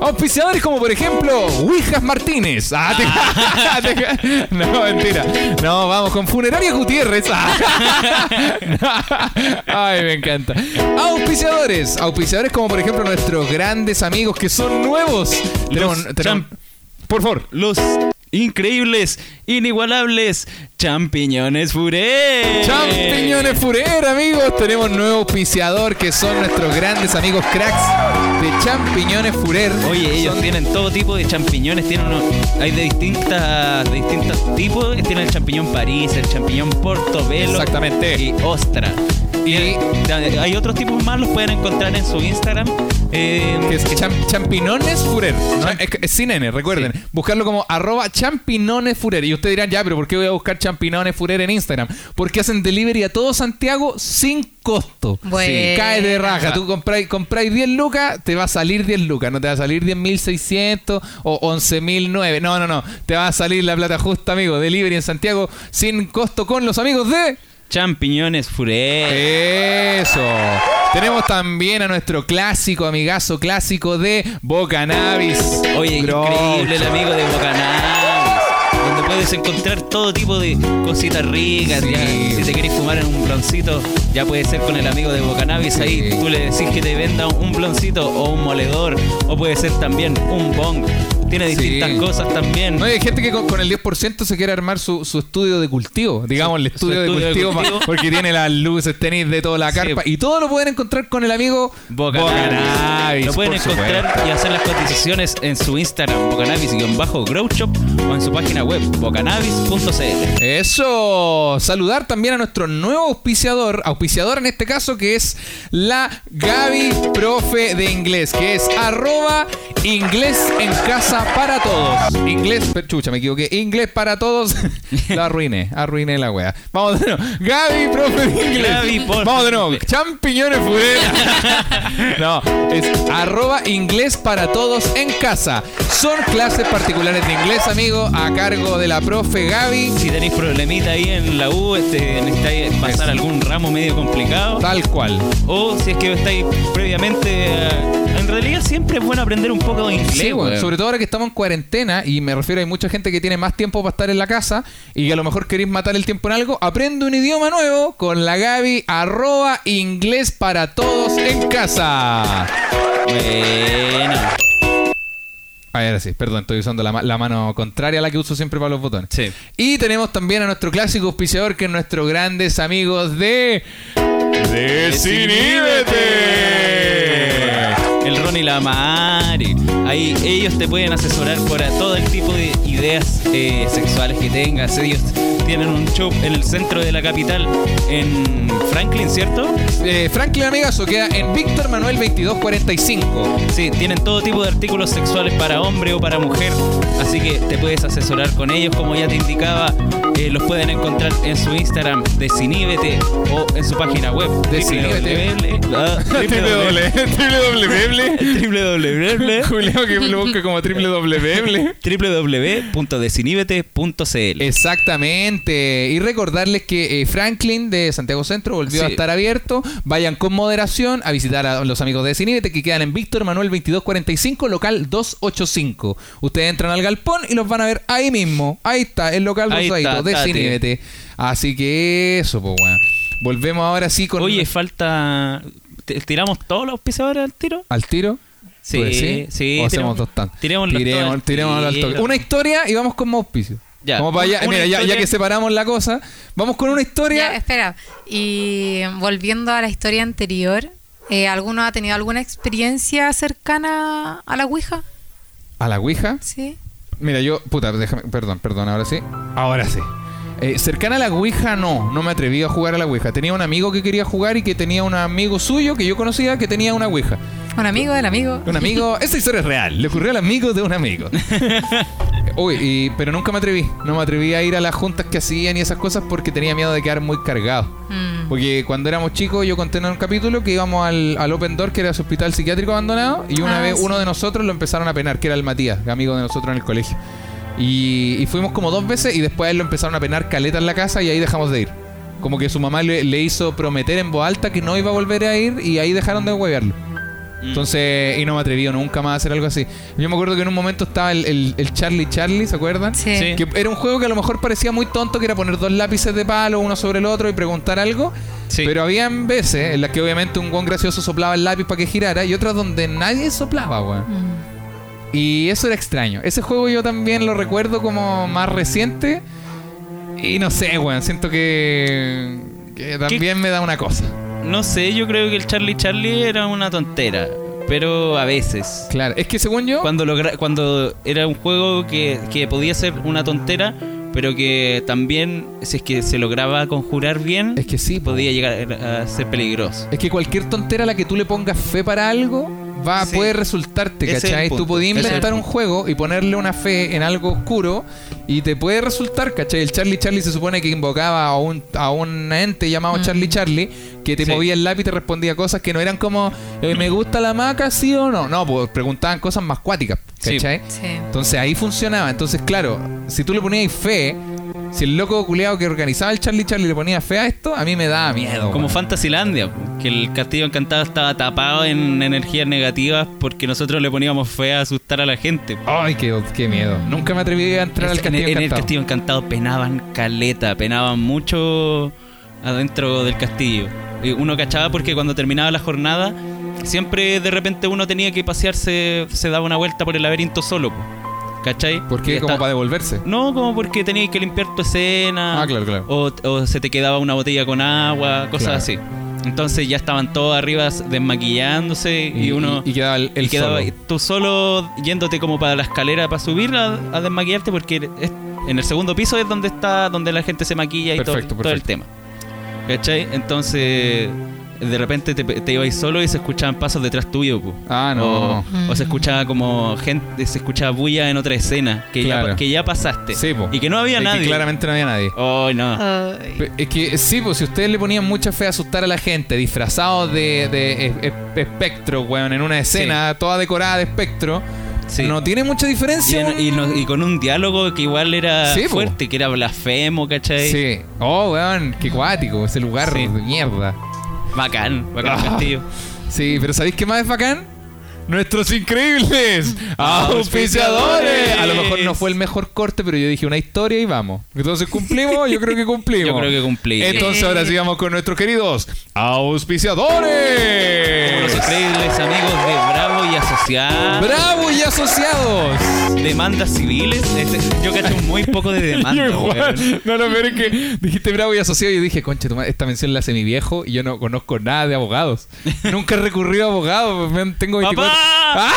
Auspiciadores como por ejemplo Wijas Martínez. Ah, te- no, mentira. No, vamos con Funeraria Gutiérrez. Ah. Ay, me encanta. Auspiciadores. Auspiciadores como por ejemplo nuestros grandes amigos que son nuevos. Tenemos, Los tenemos- champ- por favor. Los increíbles, inigualables champiñones furé. Champiñones Furer, amigos. Tenemos nuevo auspiciador que son nuestros grandes amigos cracks de Champiñones Furer. Oye, ellos Son- tienen todo tipo de champiñones, tienen uno, hay de distintas, de distintos tipos, tienen el champiñón París, el champiñón Portobelo Exactamente. y Ostra. Y- Y hay otros tipos más, los pueden encontrar en su Instagram. eh, Que es cham- Champinones Furer. ¿no? Es, es sin N, recuerden. Buscarlo como arroba Champinones Furer. Y ustedes dirán, ya, pero ¿por qué voy a buscar Champinones Furer en Instagram? Porque hacen delivery a todo Santiago sin costo. Bueno. Cae de raja. Tú compráis, compráis 10 lucas, te va a salir 10 lucas. No te va a salir 10.600 o 11.009. No, no, no. Te va a salir la plata justa, amigo. Delivery en Santiago sin costo con los amigos de... champiñones Furé. Eso. Tenemos también a nuestro clásico, amigazo clásico de Bocanabis. Oye, increíble el amigo de Bocanabis. Donde puedes encontrar todo tipo de cositas ricas. Sí. ya. Si te querés fumar en un bloncito, ya puede ser con el amigo de Bocanabis. Ahí Sí. tú le decís que te venda un bloncito o un moledor. O puede ser también un bong. Tiene Sí. distintas cosas también. No, hay gente que con, con el 10% se quiere armar su, su estudio de cultivo, digamos, el estudio, de, cultivo, pa- porque tiene las luces, tenis de toda la Sí. carpa y todo lo pueden encontrar con el amigo Bocanabis. Lo pueden encontrar supuesto. y hacer las cotizaciones en su Instagram, bocanabis-grow shop o en su página web, bocanabis.cl. Eso, saludar también a nuestro nuevo auspiciador, auspiciador en este caso que es la Gaby Profe de Inglés, que es arroba inglés en casa para todos. Inglés, chucha, me equivoqué, inglés para todos. Lo arruiné, arruiné la wea. Vamos de nuevo, Gaby Profe de Inglés. Gaby, por- Vamos de nuevo, champiñones no, es arroba inglés para todos en casa. Son clases particulares de inglés, amigo, a cargo de la profe Gaby. Si tenéis problemita ahí en la U, este, necesitáis pasar algún ramo medio complicado, Tal cual. o si es que estáis previamente. eh, en realidad siempre es bueno aprender un poco de inglés. Sí, bueno, weón. sobre todo ahora que estamos en cuarentena y me refiero hay mucha gente que tiene más tiempo para estar en la casa y que a lo mejor queréis matar el tiempo en algo, aprende un idioma nuevo con la Gaby arroba inglés para todos en casa. Bueno, Ahora sí, perdón, estoy usando la mano contraria a la que uso siempre para los botones. sí. Y tenemos también a nuestro clásico auspiciador que es nuestros grandes amigos de... ¡Desinhíbete! El Ron y la Mari. Ahí ellos te pueden asesorar por a todo el tipo de ideas eh, sexuales que tengas. Ellos tienen un show en el centro de la capital, en Franklin, ¿cierto? Eh, Franklin Amigazo queda en Víctor Manuel 2245. Sí, tienen todo tipo de artículos sexuales para hombre o para mujer, así que te puedes asesorar con ellos, como ya te indicaba, eh, los pueden encontrar en su Instagram Desiníbete o en su página web Desiníbete. www. www. Julio que lo busca como www. www.desinibete.cl Exactamente. Y recordarles que eh, Franklin de Santiago Centro volvió Sí. a estar abierto. Vayan con moderación a visitar a los amigos de Desinhíbete que quedan en Víctor Manuel 2245, local 285. Ustedes entran al galpón y los van a ver ahí mismo. Ahí está, el local rosadito. Desinhíbete. Así que eso, pues, weón. Volvemos ahora sí con. Oye, falta... ¿t- ¿Tiramos todos los auspiciadores al tiro? ¿Al tiro? Sí, ¿Tú decís? sí, ¿O hacemos tiremos- dos tantos? Tiremos, al tiro. toque. Una historia y vamos con más auspicio. Ya, Como para una- allá- una mira, ya, ya que separamos la cosa, vamos con una historia. Ya, espera. Y volviendo a la historia anterior, eh, ¿alguno ha tenido alguna experiencia cercana a la Ouija? ¿A la Ouija? Sí. Mira, yo, puta, déjame, perdón, perdón, ahora sí. Ahora sí. Eh, cercana a la Ouija, no, no me atreví a jugar a la Ouija. Tenía un amigo que quería jugar y que tenía un amigo suyo que yo conocía que tenía una Ouija. Un amigo del amigo. Un amigo, esa historia es real, le ocurrió al amigo de un amigo. Uy, y- pero nunca me atreví, no me atreví a ir a las juntas que hacían y esas cosas porque tenía miedo de quedar muy cargado. Mm. Porque cuando éramos chicos, yo conté en un capítulo que íbamos al, al Open Door, que era ese hospital psiquiátrico abandonado, y una Ah, vez sí. uno de nosotros lo empezaron a penar, que era el Matías, amigo de nosotros en el colegio. Y, y fuimos como dos veces y después a él lo empezaron a penar caleta en la casa y ahí dejamos de ir. Como que su mamá le, le hizo prometer en voz alta que no iba a volver a ir y ahí dejaron de huevearlo. Mm. Entonces, y no me atreví nunca más a hacer algo así. Yo me acuerdo que en un momento estaba el, el- el Charlie Charlie, ¿se acuerdan? Sí. Sí. Que era un juego que a lo mejor parecía muy tonto, que era poner dos lápices de palo uno sobre el otro y preguntar algo. Sí. Pero habían veces en las que obviamente un guan gracioso soplaba el lápiz para que girara y otras donde nadie soplaba, weón. Mm. Y eso era extraño. Ese juego yo también lo recuerdo como más reciente. Y no sé, weón. Siento que, que también me da una cosa. No sé, yo creo que el Charlie Charlie era una tontera. Pero a veces. Claro. Es que según yo. Cuando, logra- cuando era un juego que, que podía ser una tontera, pero que también, si es que se lograba conjurar bien, Es que sí, po. podía llegar a ser peligroso. Es que cualquier tontera a la que tú le pongas fe para algo va a Sí. poder resultarte, ¿cachai? Tú podías inventar un juego y ponerle una fe en algo oscuro y te puede resultar, ¿cachai? El Charlie Charlie se supone que invocaba a un, a un ente llamado Charlie Charlie que te Sí. movía el lápiz y te respondía cosas que no eran como eh, ¿me gusta la maca, sí o no? No, pues preguntaban cosas más cuáticas. ¿cachai? Sí. Entonces ahí funcionaba. Entonces, claro, si tú le ponías fe, si el loco culeado que organizaba el Charlie Charlie le ponía fe a esto, a mí me daba miedo. Como. Fantasylandia, que el castillo encantado estaba tapado en energías negativas porque nosotros le poníamos fe a asustar a la gente. Ay, qué, qué miedo. Nunca me atreví a entrar al en, castillo en el encantado. castillo encantado penaban caleta, penaban mucho adentro del castillo. Y uno cachaba porque cuando terminaba la jornada, siempre de repente uno tenía que pasearse, se daba una vuelta por el laberinto solo. po. ¿Cachai? ¿Por qué? Y Como está- para devolverse. No, como porque tenías que limpiar tu escena. Ah, claro, claro. O, o se te quedaba una botella con agua, cosas Claro. así. Entonces ya estaban todos arriba desmaquillándose y, uno... Y, quedaba el, el y quedaba solo. tú solo yéndote como para la escalera para subir a, a desmaquillarte porque es- en el segundo piso es donde está donde la gente se maquilla y todo- Perfecto, todo, el tema ¿cachai? entonces de repente te, te ibas solo y se escuchaban pasos detrás tuyo pu. Ah, no. o, o se escuchaba como gente se escuchaba bulla en otra escena que, Claro. ya, que ya pasaste Sí, po. y que no había que nadie claramente no había nadie. oh no Ay. Es que sí, pues si ustedes le ponían mucha fe a asustar a la gente, disfrazados de, de es- es- espectro, weón, en una escena toda decorada de espectro, Sí. no tiene mucha y, diferencia. en- y no- y con un diálogo que igual era Sí, po. fuerte que era blasfemo ¿cachai? Sí. Oh, weón, qué cuático, ese lugar Sí. de mierda. Bacán bacán Ah. castillo Sí, pero ¿sabéis qué más es bacán? Nuestros increíbles auspiciadores. A lo mejor no fue el mejor corte, pero yo dije una historia y vamos. Entonces cumplimos, yo creo que cumplimos. Yo creo que cumplí. Entonces ahora sí vamos con nuestros queridos auspiciadores. Los increíbles amigos de Bravo y Asociados. Bravo y asociados. Demandas civiles. Este, yo cacho muy poco de demanda. Igual. No, lo peor es que dijiste bravo y asociado y yo dije, tu madre, esta mención la hace mi viejo y yo no conozco nada de abogados. Nunca he recurrido a abogados, tengo 24. ¡Papá!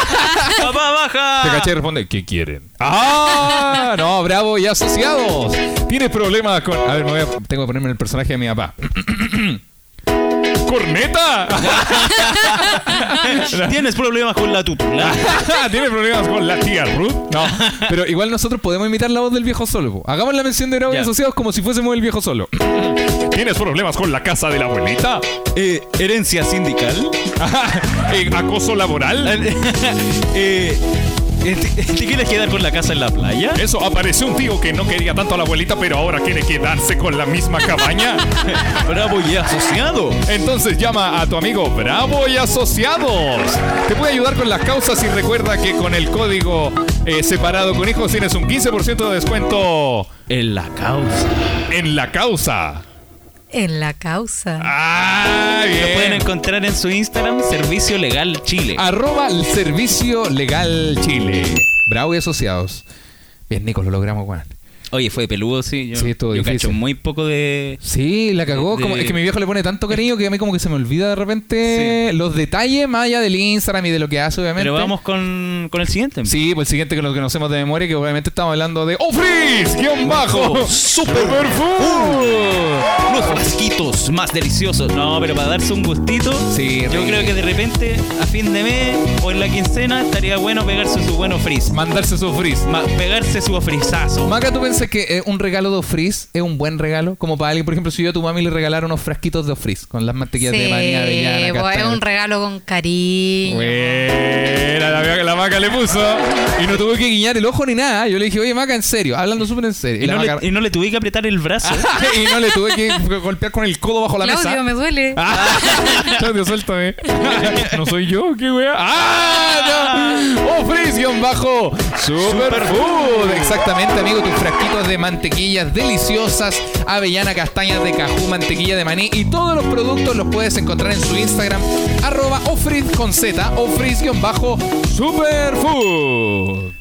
¡Papá, baja! Te caché y responde, ¿qué quieren? ¡Ah! No, bravo y asociados. ¿Tienes problemas con.? A ver, me voy a... tengo que ponerme en el personaje de mi papá. ¡Corneta! ¿Tienes problemas con la tutula? ¿Tienes problemas con la tía Ruth? No. Pero igual nosotros podemos imitar la voz del viejo solo. po. Hagamos la mención de bravo y asociados como si fuésemos el viejo solo. ¿Tienes problemas con la casa de la abuelita? Eh, ¿Herencia sindical? Eh, ¿Acoso laboral? eh, ¿te, te quieres quedar con la casa en la playa? Eso, apareció un tío que no quería tanto a la abuelita, pero ahora quiere quedarse con la misma cabaña. Bravo y Asociado. Entonces llama a tu amigo Bravo y Asociados. Te puede ayudar con las causas y recuerda que con el código eh, separado con hijos tienes un 15% de descuento En la causa. en la causa. En la causa. Ah, Lo pueden encontrar en su Instagram, Servicio Legal Chile. Arroba el Servicio Legal Chile. Bravo y Asociados. Bien, Nico, lo logramos, weón. Oye, fue peludo, sí. Yo, Sí, estuvo yo difícil. cacho muy poco de. Sí, la cagó. De- Como, es que mi viejo le pone tanto cariño que a mí como que se me olvida de repente los detalles más allá del Instagram y de lo que hace, obviamente. Pero vamos con, con el siguiente. Sí, pues el siguiente que nos conocemos de memoria, que obviamente estamos hablando de ¡Ofris! ¡Guión bajo! Super ¡Superfood! Los frasquitos más deliciosos. No, pero para darse un gustito, Sí, yo creo que de repente a fin de mes o en la quincena estaría bueno pegarse su bueno frizz. Mandarse su frizz. Ma- pegarse su frizazo. Maca, ¿tú piensas que eh, un regalo de frizz es un buen regalo? Como para alguien, por ejemplo, si yo a tu mami le regalara unos frasquitos de frizz con las mantequillas de maní, avellana, pues, es un regalo con cariño. Buena, la, la Maca le puso. Y no tuve que guiñar el ojo ni nada. Yo le dije, oye, Maca, en serio, hablando súper en serio. Y no, Maca- le, y no le tuve que apretar el brazo. y no le tuve que golpear con el codo bajo la Claudio, mesa. me duele. Claudio, suéltame. no soy yo, qué wea. ¡Ah! No. Oh, Frision bajo Superfood. Exactamente, amigo. Tus de mantequillas deliciosas, avellana, castañas de cajú, mantequilla de maní y todos los productos los puedes encontrar en su Instagram, arroba ofriz con Z, ofriz-superfood.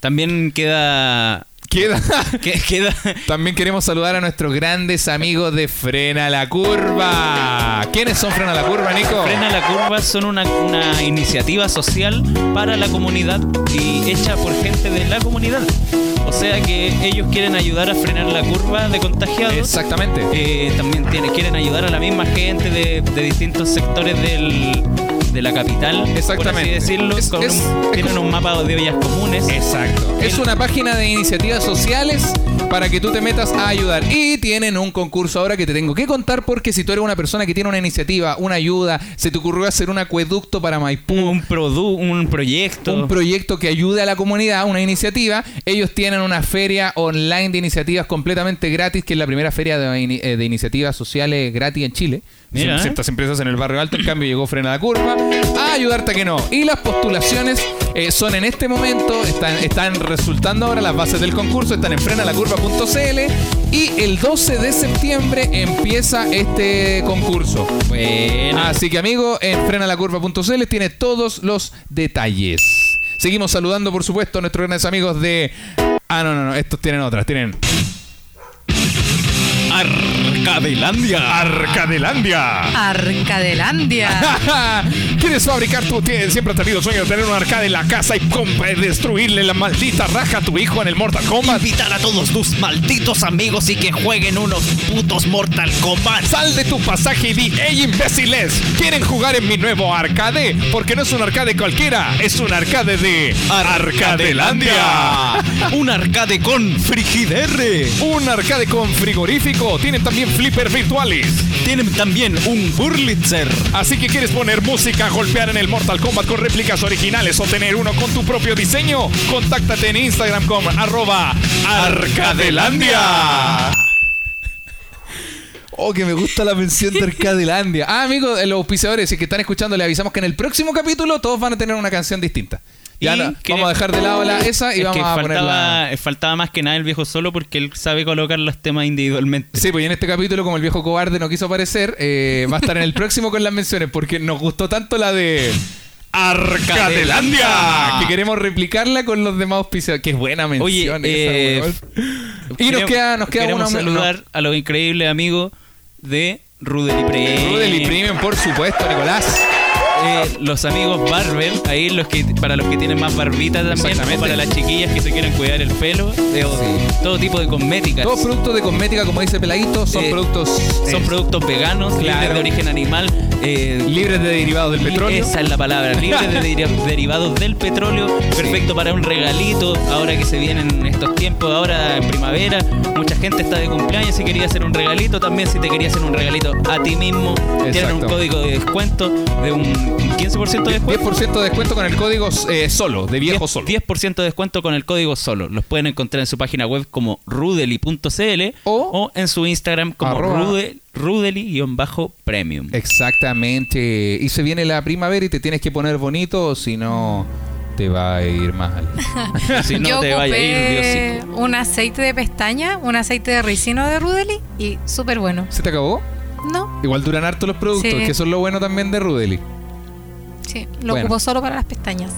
También queda. Queda. que- queda. También queremos saludar a nuestros grandes amigos de Frena la Curva. ¿Quiénes son Frena la Curva, Nico? Frena la Curva son una, una iniciativa social para la comunidad y hecha por gente de la comunidad. O sea que ellos quieren ayudar a frenar la curva de contagiados. Exactamente. Eh, también tiene- quieren ayudar a la misma gente de, de distintos sectores del, de la capital. Exactamente. Por así decirlo. Es- con es- un- es tienen un mapa de ollas comunes. Exacto. Es una página de iniciativas sociales para que tú te metas a ayudar. Y tienen un concurso ahora que te tengo que contar porque si tú eres una persona que tiene una iniciativa, una ayuda, se te ocurrió hacer un acueducto para Maipú, Un, produ- un proyecto. un proyecto que ayude a la comunidad, una iniciativa. Ellos tienen una feria online de iniciativas completamente gratis, que es la primera feria de, eh, de iniciativas sociales gratis en Chile. Mira. Cien- Ciertas empresas en el barrio alto, en cambio llegó Frena la Curva a ayudarte a que no. Y las postulaciones eh, son en este momento, están, están resultando ahora las bases del concurso, están en frenalacurva.cl y el 12 de septiembre empieza este concurso. Bueno. Así que amigo, en frenalacurva.cl tiene todos los detalles. Seguimos saludando, por supuesto, a nuestros grandes amigos de... Ah, no, no, no, estos tienen otras, tienen... Arcadelandia. Arcadelandia. Arcadelandia. ¿Quieres fabricar tu tienes Siempre has tenido sueño de tener un arcade en la casa y compra y destruirle la maldita raja a tu hijo en el Mortal Kombat? Invitar a todos tus malditos amigos y que jueguen unos putos Mortal Kombat. Sal de tu pasaje y di, ¡Ey, imbéciles! ¿Quieren jugar en mi nuevo arcade? Porque no es un arcade cualquiera, es un arcade de Arcadelandia. Un arcade con frigiderre. Un arcade con frigorífico. Tienen también flipper virtuales. Tienen también un Burlitzer. Así que quieres poner música, golpear en el Mortal Kombat con réplicas originales o tener uno con tu propio diseño, contáctate en Instagram con arroba Arcadelandia. Oh, que me gusta la mención de Arcadelandia. Ah, amigos, eh, los auspiciadores, si que están escuchando, le avisamos que en el próximo capítulo todos van a tener una canción distinta. Ya Y no- vamos a dejar de lado la, esa y Es vamos que a poner la... faltaba, más que nada el viejo solo porque él sabe colocar los temas individualmente. Sí, pues y en este capítulo, como el viejo cobarde no quiso aparecer, eh, va a estar en el próximo con las menciones, porque nos gustó tanto la de Arcadelandia, que queremos replicarla con los demás auspiciadores. Qué buena mención. Oye, esa, eh, y nos queda, nos queda queremos una saludar a los increíbles amigos de Rudel y Premium. Rudel y Premium, por supuesto, Nicolás. Eh, los amigos Barber, ahí los que para los que tienen más barbita también, o para las chiquillas que se quieren cuidar el pelo, eh, Sí. todo tipo de cosméticas. Todos productos de cosmética, como dice Peladito, son Eh, productos Son eh, productos veganos, Claro. libres de origen animal. libres de derivados del petróleo. Esa es la palabra, libres de deri- derivados del petróleo, perfecto para un regalito, ahora que se vienen estos tiempos, ahora en primavera, mucha gente está de cumpleaños y quería hacer un regalito, también si te quería hacer un regalito a ti mismo, tienen un código de descuento de un 15% de descuento. 10% de descuento con el código eh, solo, de viejo 10, solo. 10% de descuento con el código solo. Los pueden encontrar en su página web como rudely.cl O- o, en su Instagram como rudely-premium. Exactamente. Y se viene la primavera y te tienes que poner bonito, o si no, te va a ir mal. Si no Yo te vaya a ir, ocupé Diosico. un aceite de pestaña, un aceite de ricino de Rudely y súper bueno. ¿Se te acabó? No, Igual duran harto los productos, Sí. que eso es lo bueno también de Rudely. Sí, lo Bueno. ocupo solo para las pestañas.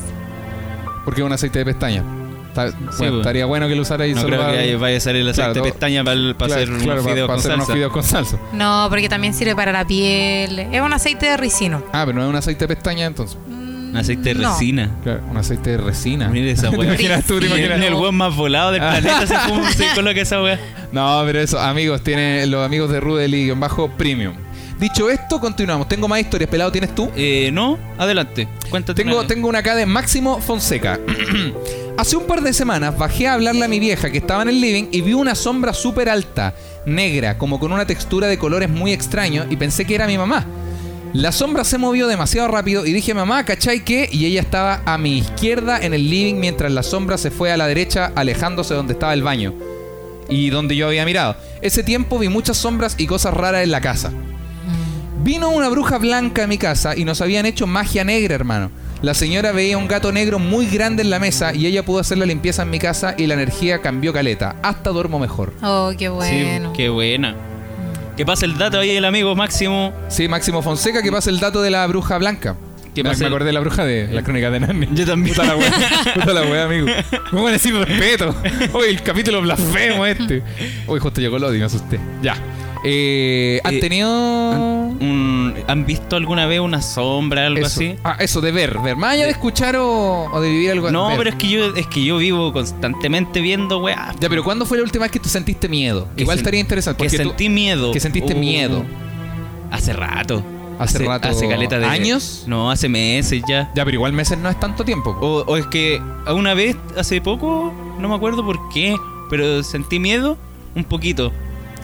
Porque es un aceite de pestaña. Está- bueno, pues. estaría bueno que lo usarais No solo creo para- que vaya a ser el aceite Claro, de pestaña para, para Claro, hacer claro, unos para- fideos para con hacer unos salsa. fideos con salsa. No, porque también sirve para la piel. Es un aceite de ricino. Ah, pero no es un aceite de pestaña entonces. Mm, Un aceite de No. resina. Claro, un aceite de resina. Mira esa ¿Te weá. imaginas tú? ¿Te imaginas? El weón más volado del planeta se, se coloca esa weá. No, pero eso, amigos, tiene los amigos de Rudely bajo premium. Dicho esto, continuamos. Tengo más historias. Pelado, ¿tienes tú? Eh, no, adelante. Cuéntate. Tengo, una- tengo una acá de Máximo Fonseca. Hace un par de semanas bajé a hablarle a mi vieja que estaba en el living y vi una sombra súper alta, negra, como con una textura de colores muy extraños y pensé que era mi mamá. La sombra se movió demasiado rápido y dije, mamá, ¿cachai qué? Y ella estaba a mi izquierda en el living mientras la sombra se fue a la derecha alejándose donde estaba el baño y donde yo había mirado. Ese tiempo vi muchas sombras y cosas raras en la casa. Vino una bruja blanca a mi casa y nos habían hecho magia negra, hermano. La señora veía un gato negro muy grande en la mesa y ella pudo hacer la limpieza en mi casa y la energía cambió caleta. Hasta duermo mejor. Oh, qué Sí, bueno. qué buena. Que pase el dato ahí el amigo Máximo. Sí, Máximo Fonseca, que pasa el dato de la bruja blanca. Que me, pase me el- acordé de la bruja de la crónica de Narnia. Yo también. Puta la wea, puta la wea, amigo. Me van a decir respeto. Hoy el capítulo blasfemo este. Hoy justo llegó Lodi, me asusté. Ya. Eh, ¿Han Eh, tenido...? Un- ¿Han visto alguna vez una sombra, algo eso. así? Ah, eso, de ver. Ver. Más allá de escuchar o, o de vivir algo No, ver. pero es que yo es que yo vivo constantemente viendo weá. Ya, pero ¿cuándo fue la última vez que tú sentiste miedo? Igual estaría interesante. Que tú- sentí miedo. que sentiste Uh, miedo. Hace rato. Hace rato- Hace caleta de. ¿Años? No, hace meses ya. Ya, pero igual meses no es tanto tiempo. po. O, o es que una vez, hace poco, no me acuerdo por qué, pero sentí miedo un poquito.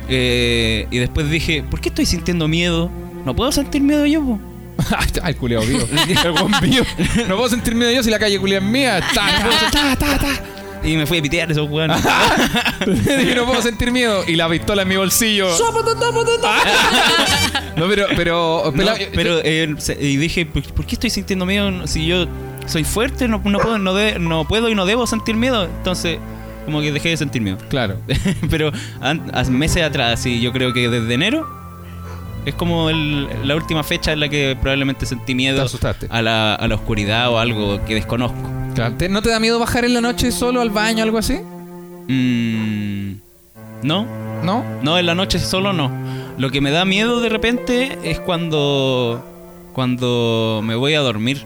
Eh, y después dije, ¿por qué estoy sintiendo miedo? No puedo sentir miedo yo, po. Culiao vivo. el buen vivo. No puedo sentir miedo yo si la calle culia es mía. Ta, ta, ta, ta, ta. Y me fui a pitear esos weones. Dije, no puedo sentir miedo. Y la pistola en mi bolsillo. no, pero, pero, No, pero eh, y dije, ¿por, por qué estoy sintiendo miedo? Si yo soy fuerte, no, no puedo, no, de- no puedo y no debo sentir miedo. Entonces, como que dejé de sentir miedo. Claro. pero meses atrás, sí, yo creo que desde enero es como el- la última fecha en la que probablemente sentí miedo asustaste. a la, a la oscuridad o algo que desconozco. Claro. ¿Te- ¿No te da miedo bajar en la noche solo al baño o algo así? Mm, no, ¿No? no, en la noche solo no. Lo que me da miedo de repente es cuando, cuando me voy a dormir.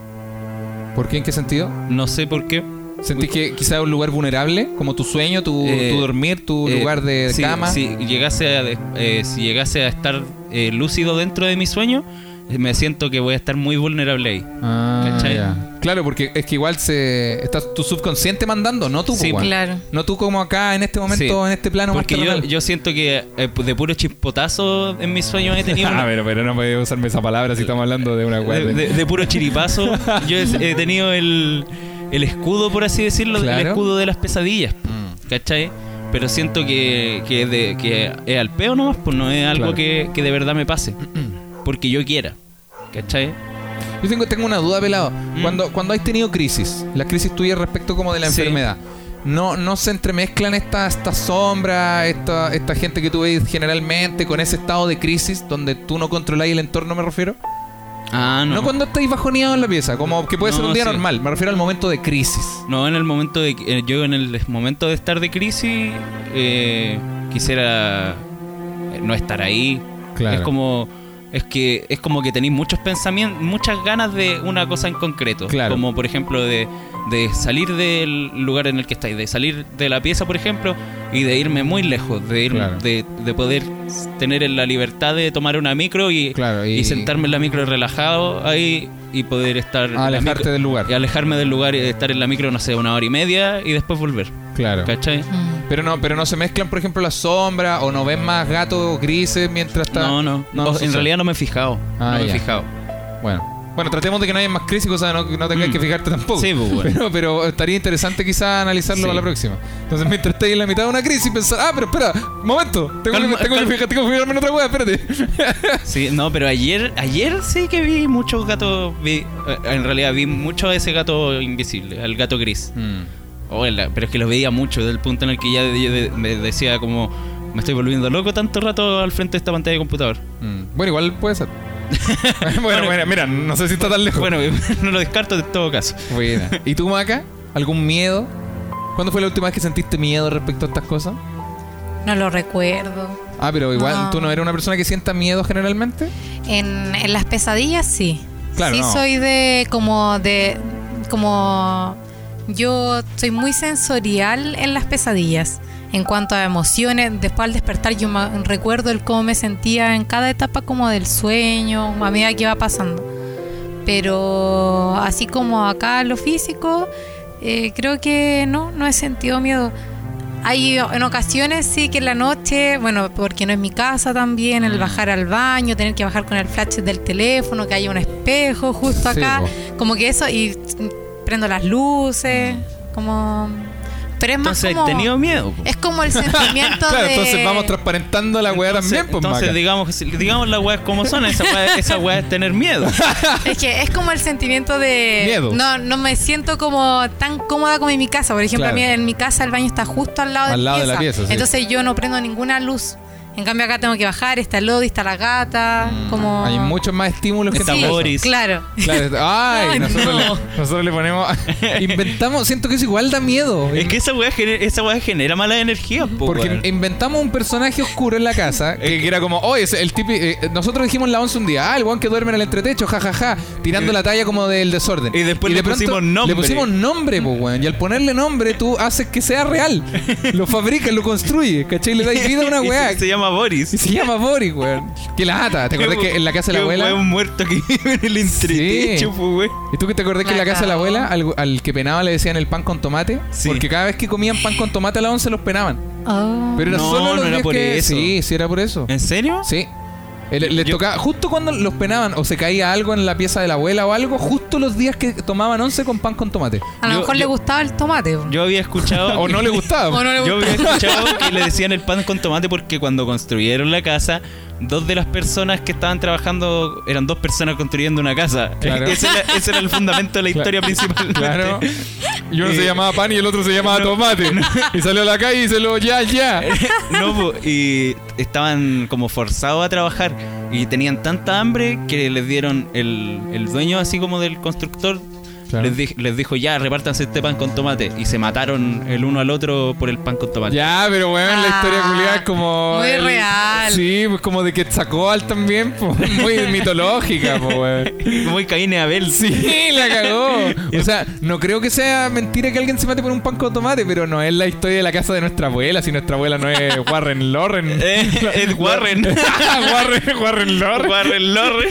¿Por qué? ¿En qué sentido? No sé por qué. ¿Sentís que quizá es un lugar vulnerable? Como tu sueño, tu, Eh, tu dormir, tu Eh, lugar de cama. Si llegase a, eh, si llegase a estar eh, lúcido dentro de mi sueño, me siento que voy a estar muy vulnerable ahí. Ah. Claro, porque es que igual se está tu subconsciente mandando, no tú, Sí, weón. Claro. No tú como acá en este momento, Sí. en este plano Porque yo, yo siento que eh, de puro chispotazo en mis sueños he tenido... Ah, pero, pero no puedes usarme esa palabra si estamos hablando de una weá. de, de- de puro chiripazo, yo he, he tenido el, el escudo, por así decirlo, Claro. el escudo de las pesadillas. Mm. ¿Cachai? Pero siento que, que, de- que es al peo nomás, pues no es algo Claro. que, que de verdad me pase. Porque yo quiera. ¿Cachai? Yo tengo, tengo una duda, pelado. Mm. Cuando, cuando has tenido crisis, las crisis tuyas respecto como de la Sí. enfermedad, ¿no, ¿no se entremezclan estas esta sombras, esta, esta gente que tú ves generalmente con ese estado de crisis donde tú no controláis el entorno, me refiero? Ah, No, no. cuando estáis bajoneado en la pieza, como que puede ser un día sí. normal, me refiero al momento de crisis. No, en el momento de eh, yo en el momento de estar de crisis eh, quisiera eh, no estar ahí. Claro. Es como es que es como que tenéis muchos pensamientos, muchas ganas de una cosa en concreto, Claro. como por ejemplo de, de salir del lugar en el que estáis, de salir de la pieza, por ejemplo, y de irme muy lejos, de ir, Claro. de, de poder tener la libertad de tomar una micro y, Claro, y- y sentarme en la micro relajado ahí y poder estar Alejarte micro- del lugar. y alejarme del lugar y estar en la micro, no sé, una hora y media y después volver. Claro. ¿Cachai? Mm. Pero no, pero no se mezclan, por ejemplo, las sombras o no ven más gatos grises mientras está. No, no. No, O- en realidad no me he fijado. Ah, no me ya. he fijado. Bueno. Bueno, tratemos de que no haya más crisis, cosa de no, no tengas Mm. que fijarte tampoco. Sí, pues, bueno. pero, pero estaría interesante quizá analizarlo Sí. para la próxima. Entonces, mientras estés en la mitad de una crisis, pensar, ah, pero espera, momento, tengo, Calma, que, tengo, que, fijar- tengo que fijarme en otra weá, espérate. Sí, no, pero ayer, ayer sí que vi muchos gatos. Vi, eh, en realidad vi mucho a ese gato invisible, al gato gris. Oh, la- pero es que los veía mucho, desde el punto en el que ya de- de- me decía como. Me estoy volviendo loco tanto rato al frente de esta pantalla de computador. Mm. Bueno, igual puede ser. bueno, bueno, mira, no sé si está tan lejos. Bueno, no lo descarto en todo caso. Buena. ¿Y tú, Maca? ¿Algún miedo? ¿Cuándo fue la última vez que sentiste miedo respecto a estas cosas? No lo recuerdo. Ah, pero igual, No. ¿tú no eres una persona que sienta miedo generalmente? En, en las pesadillas sí. Claro, sí no. soy de como de como yo soy muy sensorial en las pesadillas en cuanto a emociones después al despertar yo recuerdo el cómo me sentía en cada etapa como del sueño a medida que iba pasando pero así como acá lo físico eh, creo que no no he sentido miedo hay en ocasiones sí que en la noche, bueno, porque no es mi casa también, Mm. el bajar al baño, tener que bajar con el flash del teléfono, que haya un espejo justo Sí, acá, po. como que eso, y mm, prendo las luces, como... Pero es más Entonces, como... ¿has tenido miedo? po? Es como el sentimiento Claro, de... entonces vamos transparentando la weá Entonces- también, pues, entonces Maca. digamos, digamos las weas como son. Esa wea, esa wea es tener miedo. Es que es como el sentimiento de... Miedo. No, no me siento como tan cómoda como en mi casa. Por ejemplo, Claro. a mí en mi casa el baño está justo al lado, Al de, lado mi de la pieza. pieza, sí. Entonces yo no prendo ninguna luz. En cambio acá tengo que bajar, está el Lodi, está la gata, como... Mm, Hay muchos más estímulos que Está. Boris. Claro. Claro, ay, nosotros, no. le, nosotros le ponemos. Inventamos, siento que eso igual da miedo. Es que esa wea genera, esa wea genera mala energía, po, Porque inventamos un personaje oscuro en la casa que, que era como, oye, ese- el típico. eh, nosotros dijimos la 11 un día, ah, el weón que duerme en el entretecho, jajaja, tirando Y- la talla como del desorden. y después le de pronto pusimos nombre. Le pusimos nombre, pues, weón. Y al ponerle nombre, tú haces que sea real. Lo fabricas, lo construyes, ¿cachai? Le das vida a una weá. se, se llama Boris. Y se llama Boris, weón. Que la ata. ¿Te acordás que en la casa de la abuela? weón muerto que vive en el entretecho, Sí. weón. ¿Y tú que te acordás que en la casa de la abuela al, al que penaba le decían el pan con tomate? Sí. Porque cada vez que comían pan con tomate a la 11 los penaban. Oh. Pero era No, solo los no era por que- eso. Sí, sí era por eso. ¿En serio? Sí. Le- Yo- tocaba, justo cuando los penaban o se caía algo en la pieza de la abuela o algo, justo los días que tomaban once con pan con tomate. A lo Yo- mejor le gustaba el tomate. Yo había escuchado. O no le gustaba. O no le Yo había gustaba. escuchado que le decían el pan con tomate porque cuando construyeron la casa, dos de las personas que estaban trabajando eran dos personas construyendo una casa. Claro. Ese, era, ese era el fundamento de la historia principal. Claro. Y uno Eh, se llamaba pan y el otro se llamaba tomate. Y salió a la calle y se lo ya, ya. no, y estaban como forzados a trabajar y tenían tanta hambre que les dieron el, el dueño así como del constructor Claro. les, di- les dijo ya repártanse este pan con tomate y se mataron el uno al otro por el pan con tomate. Ya, pero weón, la historia Ah, culiada es como. muy real. Sí, pues como de Quetzalcóatl también, pues, muy mitológica, pues, weón. Muy Caín y Abel. Sí, la cagó. O sea, no creo que sea mentira que alguien se mate por un pan con tomate, pero no es la historia de la casa de nuestra abuela, si nuestra abuela no es Warren Loren. Eh, Ed Warren. Warren, Warren Loren. Warren Loren.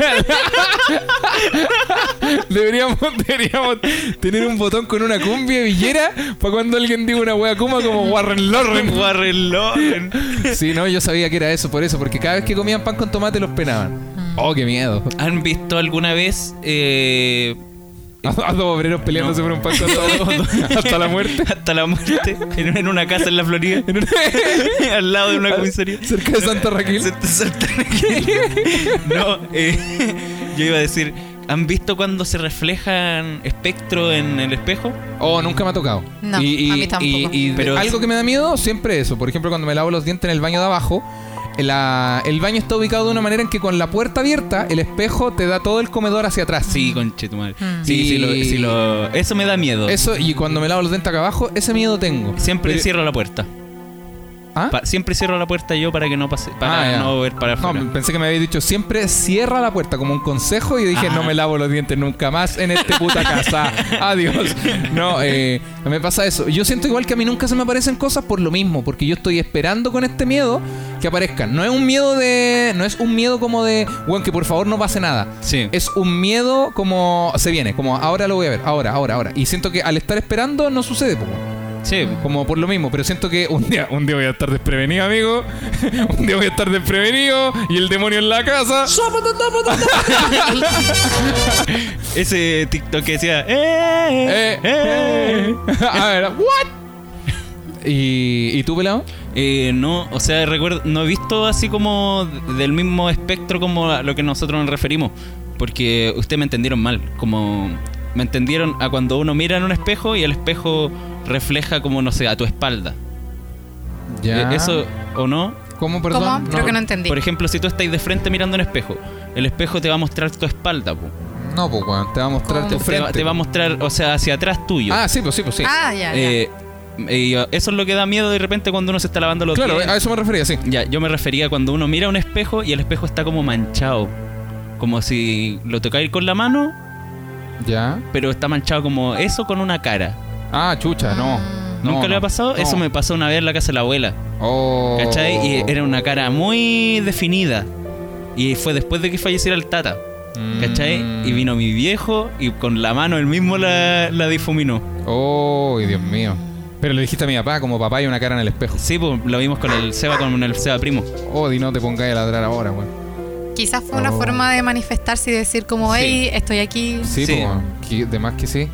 Deberíamos, deberíamos tener un botón con una cumbia villera para cuando alguien diga una wea kuma como Warren Loren. Warren Loren. Sí, no, yo sabía que era eso, por eso, porque cada vez que comían pan con tomate los penaban. Oh, qué miedo. ¿Han visto alguna vez eh, A, a dos obreros peleándose No. por un pan con tomate hasta la muerte. hasta la muerte en, en una casa en la Florida? al lado de una comisaría. Cerca de Santa Raquel. Santa Raquel. No, eh, yo iba a decir, ¿han visto cuando se reflejan espectros en el espejo? Oh, nunca me ha tocado. No, a mí tampoco. y- y Pero- algo que me da miedo, siempre eso. Por ejemplo, cuando me lavo los dientes en el baño de abajo, la- el baño está ubicado de una manera en que con la puerta abierta, el espejo te da todo el comedor hacia atrás. Sí, conche tu madre. Mm. Sí, Y- sí, lo, sí lo- eso me da miedo. Eso, y cuando me lavo los dientes acá abajo, ese miedo tengo. Siempre Pero- cierro la puerta. ¿Ah? Pa- siempre cierro la puerta yo para que no pase, para Ah, no ver para No, afuera. pensé que me había dicho siempre cierra la puerta como un consejo y dije Ah. no me lavo los dientes nunca más en este puta casa. Adiós. No, eh, me pasa eso. Yo siento igual que a mí nunca se me aparecen cosas por lo mismo, porque yo estoy esperando con este miedo que aparezcan. No es un miedo de, no es un miedo como de, bueno, que por favor no pase nada. Sí. Es un miedo como se viene, como ahora lo voy a ver, ahora, ahora, ahora. Y siento que al estar esperando no sucede, pues, bueno. Sí. Como por lo mismo, pero siento que un día, un día voy a estar desprevenido, amigo. un día voy a estar desprevenido y el demonio en la casa. Ese TikTok que decía, ¡eh! Eh, eh. a ver, ¿what? ¿Y, ¿Y tú, pelado? Eh, no, o sea, recuerdo, no he visto así como del mismo espectro como a lo que nosotros nos referimos. Porque ustedes me entendieron mal. Como me entendieron a cuando uno mira en un espejo y el espejo refleja como, no sé, a tu espalda. Eh, ¿Eso o no? ¿Cómo, perdón? ¿Cómo? Creo que no entendí. Por ejemplo, si tú estás de frente mirando un espejo, el espejo te va a mostrar tu espalda, po. No, pues, weón, te va a mostrar ¿Cómo? tu Te, frente. va, te va a mostrar, o sea, hacia atrás tuyo. Ah, sí, pues sí, pues sí. Ah, ya, ya. Eh, y, eso es lo que da miedo de repente cuando uno se está lavando los claro, dientes. a eso me refería, sí. Ya, yo me refería cuando uno mira un espejo y el espejo está como manchado. como si lo tocáis con la mano, ¿Ya? pero está manchado como eso con una cara. Ah, chucha, no. No, ¿Nunca le ha pasado? no. Eso me pasó una vez en la casa de la abuela. Oh. ¿Cachai? Y era una cara muy definida. Y fue después de que falleciera el tata. ¿Cachai? Mm. Y vino mi viejo y con la mano él mismo la, la difuminó. Oh, Dios mío. Pero le dijiste a mi papá, como papá hay una cara en el espejo. Sí, pues lo vimos con el Seba, con el Seba primo. Oh, di no te pongáis a ladrar ahora, weón. Quizás fue una forma de manifestarse y decir como, Sí. hey, estoy aquí. Sí, Sí. de más que sí.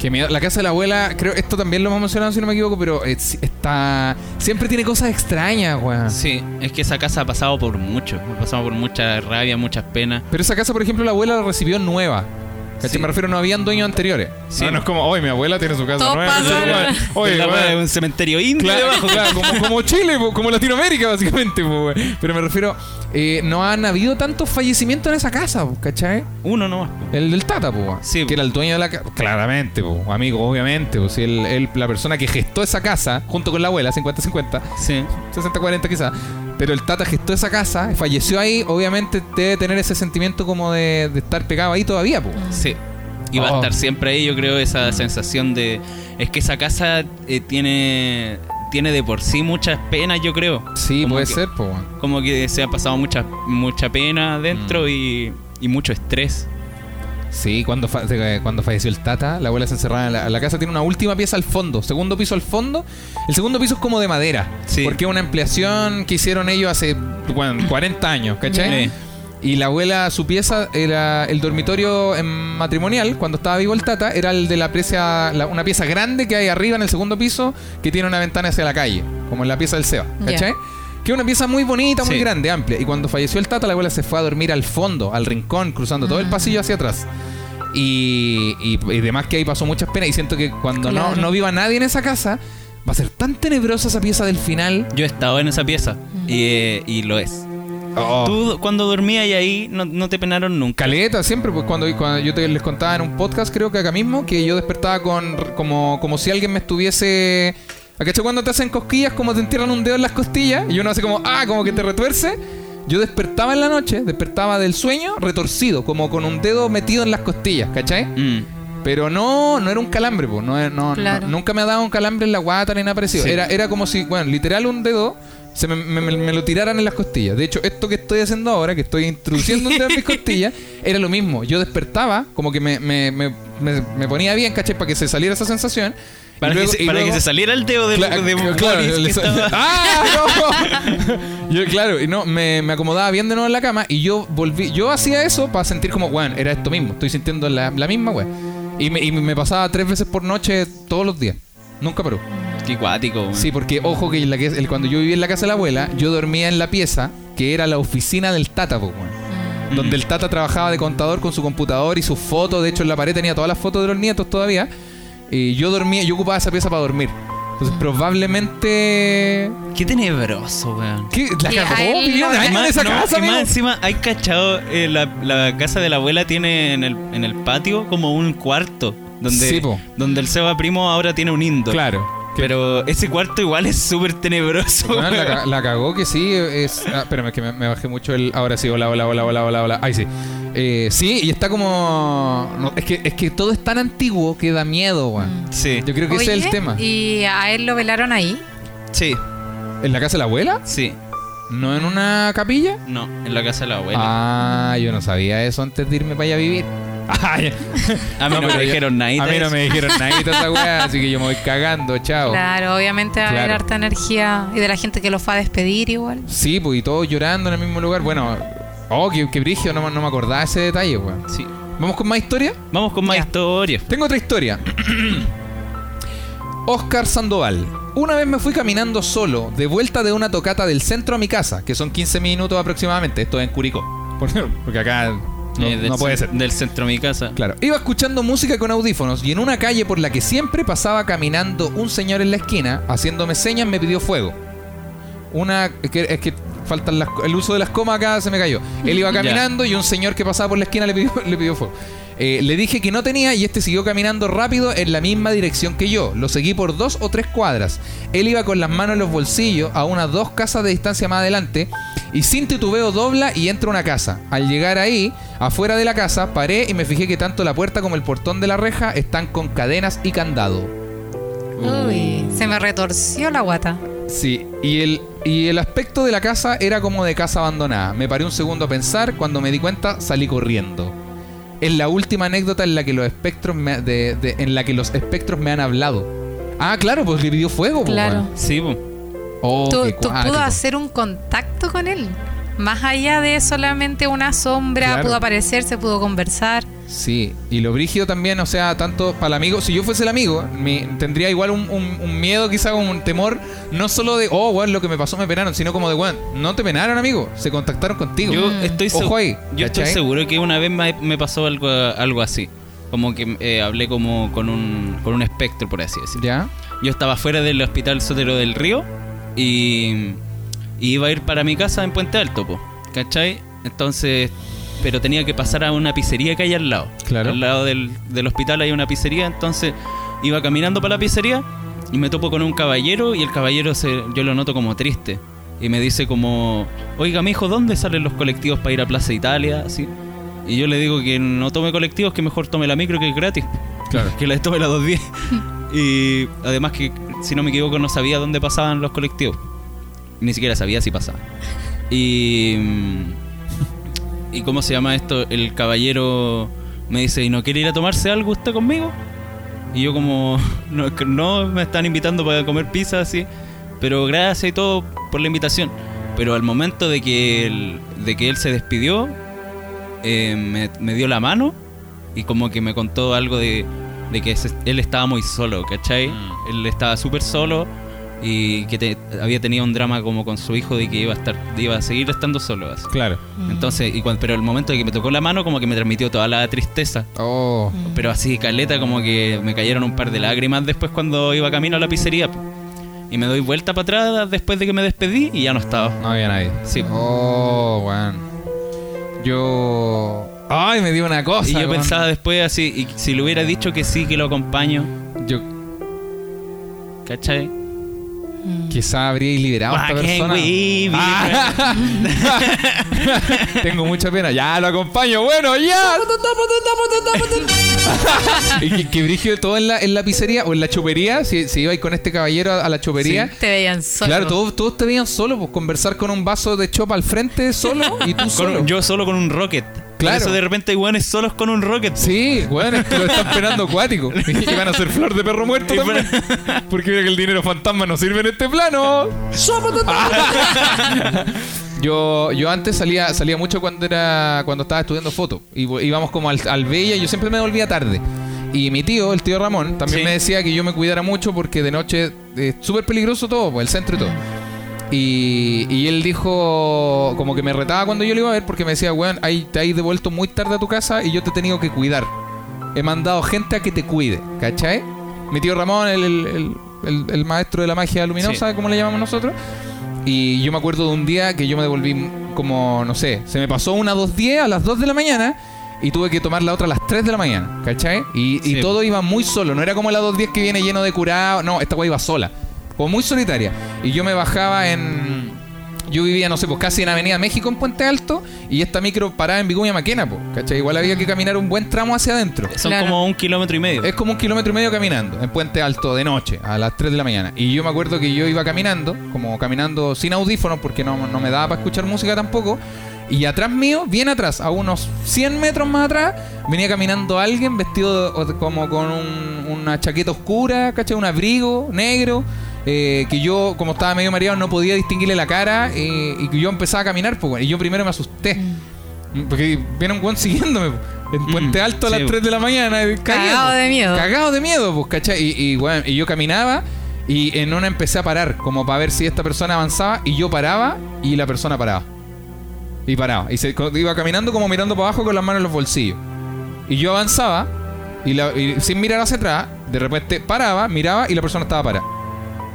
Que miedo. La casa de la abuela, creo, esto también lo hemos mencionado si no me equivoco, pero es- está. Siempre tiene cosas extrañas, weón. Sí, es que esa casa ha pasado por mucho. Ha pasado por mucha rabia, muchas penas. Pero esa casa, por ejemplo, la abuela la recibió nueva. Sí. Me refiero, no habían dueños anteriores. Sí. No, no es como, hoy mi abuela tiene su casa nueva. Oye, un cementerio indio Claro, debajo. claro, como, como Chile, como Latinoamérica, básicamente. po. Pero me refiero, eh, no han habido tantos fallecimientos en esa casa, po, ¿cachai? Uno nomás. El del Tata, po, Sí, que era el dueño de la casa. Claramente, amigo, obviamente. Si él, él- la persona que gestó esa casa, junto con la abuela, 50-50, Sí. 60-40 quizás. Pero el Tata gestó esa casa, falleció ahí, obviamente debe tener ese sentimiento como de, de estar pegado ahí todavía, po. Sí. Y va Oh. a estar siempre ahí, yo creo, esa sensación de... Es que esa casa eh, tiene tiene de por sí muchas penas, yo creo. Sí, Como puede que- ser, po, weón. Como que se ha pasado mucha, mucha pena Mm. dentro y, y mucho estrés. Sí, cuando, fa- de- cuando falleció el Tata, la abuela se encerraba en la, la casa. Tiene una última pieza al fondo, segundo piso al fondo. El segundo piso es como de madera, Sí. porque es una ampliación que hicieron ellos hace bueno, 40 años, ¿cachai? Sí. Y la abuela, su pieza era el dormitorio en matrimonial, cuando estaba vivo el Tata, era el de la pieza, la- una pieza grande que hay arriba en el segundo piso, que tiene una ventana hacia la calle, como en la pieza del Seba. ¿cachai? Que es una pieza muy bonita, muy Sí. grande, amplia. Y cuando falleció el Tata, la abuela se fue a dormir al fondo, al rincón, cruzando todo el Ah. pasillo hacia atrás. Y, y, y demás que ahí pasó muchas penas. Y siento que cuando no, Claro. no viva nadie en esa casa, va a ser tan tenebrosa esa pieza del final. Yo he estado en esa pieza y, eh, y lo es. Oh. Tú cuando dormías y ahí no, no te penaron nunca. Caleta, siempre, pues cuando, cuando yo te, les contaba en un podcast, creo que acá mismo, que yo despertaba con como, como si alguien me estuviese. ¿Cachai? Cuando te hacen cosquillas, como te entierran un dedo en las costillas, y uno hace como, ah, como que te retuerce. Yo despertaba en la noche, despertaba del sueño retorcido, como con un dedo metido en las costillas, ¿cachai? Mm. Pero no, no era un calambre, pues. No, no, Claro. no- nunca me ha dado un calambre en la guata ni nada parecido. Sí. Era, era como si, bueno, literal un dedo se me, me- me- me lo tiraran en las costillas. De hecho, esto que estoy haciendo ahora, que estoy introduciendo un dedo en mis costillas, era lo mismo. Yo despertaba, como que me, me, me, me- me ponía bien, ¿cachai? Para que se saliera esa sensación. Para, luego- que, se, y para luego- que se saliera el dedo de, Cla- de cl- claro, Boris que le sa- estaba- ¡Ah, no! Yo, claro, y no, me, me acomodaba bien de nuevo en la cama y yo volví, yo hacía eso para sentir como, weón, era esto mismo, estoy sintiendo la, la misma, weón. Y me, y me pasaba tres veces por noche todos los días. Nunca paró. Qué cuático. weón. Sí, porque ojo que, la que el- cuando yo vivía en la casa de la abuela, yo dormía en la pieza que era la oficina del Tata, weón. Mm. Donde el Tata trabajaba de contador con su computador y sus fotos. De hecho, en la pared tenía todas las fotos de los nietos todavía. Y yo dormía, yo ocupaba esa pieza para dormir. Entonces, probablemente. Qué tenebroso, weón. ¿Qué? La cagó, vivió en esa no, casa, y más encima, hay cachado, eh, la, la casa de la abuela tiene en el, en el patio como un cuarto. Donde, Sí, donde el Seba Primo ahora tiene un indoor. Claro. Pero ese cuarto igual es súper tenebroso. Bueno, la, cagó que sí, es... Ah, espérame, es que me, me bajé mucho el... Ahora sí, hola, hola, hola, hola, hola, hola. Ahí sí. Eh, sí, y está como... no, es, que, es que todo es tan antiguo que da miedo, weón. Sí, Yo creo que ese es el tema. ¿Y a él lo velaron ahí? sí, ¿En la casa de la abuela? sí. ¿No en una capilla? No, en la casa de la abuela. Ah, yo no sabía eso antes de irme para allá a vivir. Ay, a mí no, me dijeron nada. A mí no me dijeron nada de esa weá, así que yo me voy cagando, chao. Claro, obviamente va a haber harta energía y de la gente que lo fue a despedir igual. Sí, pues y todos llorando en el mismo lugar. Bueno, oh, qué, qué brigio, no, me- no me acordaba ese detalle, weón. Sí. ¿Vamos con más historia? Vamos con más Ya. historias. Tengo otra historia. Oscar Sandoval. Una vez me fui caminando solo, de vuelta de una tocata del centro a mi casa, que son 15 minutos aproximadamente. Esto es en Curicó. Porque acá no, Eh, no puede ser. Del centro de mi casa. Claro. Iba escuchando música con audífonos y en una calle por la que siempre pasaba caminando un señor en la esquina, haciéndome señas, me pidió fuego. Una. Es que, es que faltan las, el uso de las comas acá se me cayó. Él iba caminando y un señor que pasaba por la esquina le pidió, le pidió fuego. Eh, le dije que no tenía y este siguió caminando rápido en la misma dirección que yo. Lo seguí por dos o tres cuadras. Él iba con las manos en los bolsillos a unas dos casas de distancia más adelante y sin titubeo dobla y entra a una casa. Al llegar ahí Afuera de la casa paré y me fijé que tanto la puerta como el portón de la reja están con cadenas y candado. Uy, se me retorció la guata. Sí, y el, y el aspecto de la casa era como de casa abandonada. Me paré un segundo a pensar, cuando me di cuenta salí corriendo. Es la última anécdota en la que los espectros me, de- de- en la que los espectros me han hablado. Ah, claro, pues le pidió fuego. po, Claro. weón. Sí, po. Oh, Tú, tú pudo hacer un contacto con él. Más allá de solamente una sombra, Claro. pudo aparecerse, pudo conversar. Sí, y lo brígido también, o sea, tanto para el amigo, si yo fuese el amigo, me- tendría igual un, un- un miedo, quizá un temor, no solo de, oh, weón, lo que me pasó me penaron, sino como de, weón, no te penaron, amigo, se contactaron contigo. Yo estoy, Ojo ahí, yo estoy seguro que una vez me, me pasó algo, algo así. Como que eh, hablé como con un, con un espectro, por así decirlo. ¿Ya? Yo estaba fuera del hospital Sotero del Río y, y iba a ir para mi casa en Puente Alto, po, ¿cachai? Entonces, pero tenía que pasar a una pizzería que hay al lado. Claro. Al lado del, del hospital hay una pizzería, entonces iba caminando para la pizzería y me topo con un caballero y el caballero se, yo lo noto como triste. Y me dice como, oiga, mi hijo, ¿dónde salen los colectivos para ir a Plaza Italia? Así. Y yo le digo que no tome colectivos, que mejor tome la micro que es gratis. Claro. Que la tome la 210. y además que, si no me equivoco, no sabía dónde pasaban los colectivos. Ni siquiera sabía si pasaban. Y... ¿Y cómo se llama esto? El caballero me dice, ¿y no quiere ir a tomarse algo usted conmigo? Y yo como, no, me están invitando para comer pizza así, pero gracias y todo por la invitación. Pero al momento de que él, de que él se despidió, eh, me, me dio la mano y como que me contó algo de, de que se- él estaba muy solo, ¿cachai? Mm. Él estaba súper solo y que te- había tenido un drama como con su hijo de que iba a estar iba a seguir estando solo. así. Claro. Entonces, y cuan- pero el momento de que me tocó la mano como que me transmitió toda la tristeza. Oh, Pero así, caleta, como que me cayeron un par de lágrimas después cuando iba camino a la pizzería. Y me doy vuelta para atrás después de que me despedí y ya no estaba. no había nadie. Sí. Oh, weón. Yo... Ay, me dio una cosa. Y yo pensaba después así, y si le hubiera dicho que sí, que lo acompaño, Yo ¿cachai? Quizá habría liberado a esta persona. we be Ah. Tengo mucha pena. Ya lo acompaño. Bueno, ya. y que, que brígido todo en la, en la pizzería o en la chopería. Si, si ibais con este caballero a, a la chopería. Te veían solo. Claro, todos, todos te veían solo, pues conversar con un vaso de chopa al frente solo y tú Con- solo. yo solo con un rocket. Por Claro. eso de repente hay weones solos con un rocket. Sí, bueno, es que lo están penando acuático. Y van a ser flor de perro muerto también. Porque mira que el dinero fantasma no sirve en este plano. Yo, yo antes salía, salía mucho cuando era cuando estaba estudiando foto. Y íbamos como al, al Bella y yo siempre me volvía tarde. Y mi tío, el tío Ramón, también Sí. me decía que yo me cuidara mucho porque de noche es súper peligroso todo, pues, el centro y todo. Y, y él dijo, como que me retaba cuando yo lo iba a ver porque me decía, weón, ahí te has devuelto muy tarde a tu casa y yo te he tenido que cuidar. He mandado gente a que te cuide, ¿cachai? Mi tío Ramón, el, el- el- maestro de la magia luminosa, Sí. como le llamamos nosotros. Y yo me acuerdo de un día que yo me devolví como, no sé, se me pasó una 2.10 a las 2 de la mañana y tuve que tomar la otra a las 3 de la mañana, ¿cachai? Y, y todo iba muy solo, no era como la 2.10 que viene lleno de curado, no, esta weá iba sola, como muy solitaria. Y yo me bajaba en... Yo vivía, no sé, pues casi en Avenida México en Puente Alto y esta micro paraba en Vicuña Maquena, pues, ¿cachai? Igual había que caminar un buen tramo hacia adentro. Son Claro. como un kilómetro y medio. Es como un kilómetro y medio caminando en Puente Alto de noche, a las 3 de la mañana. Y yo me acuerdo que yo iba caminando, como caminando sin audífonos, porque no, no me daba para escuchar música tampoco. Y atrás mío, bien atrás, a unos 100 metros más atrás, venía caminando alguien vestido de- como con un- una chaqueta oscura, ¿cachai? Un abrigo negro. Eh, que yo, como estaba medio mareado, no podía distinguirle la cara. eh, y que yo empezaba a caminar, pues, bueno, y yo primero me asusté. Porque viene un guan siguiéndome po, en Puente Alto a sí, las po. 3 de la mañana. eh, Cagado de miedo. Cagado de miedo, pues, ¿cachai? Y, y, weón, y yo caminaba y en una empecé a parar, como para ver si esta persona avanzaba. Y yo paraba y la persona paraba. Y paraba. Y se iba caminando como mirando para abajo con las manos en los bolsillos. Y yo avanzaba y, la- y sin mirar hacia atrás, de repente paraba, miraba y la persona estaba parada.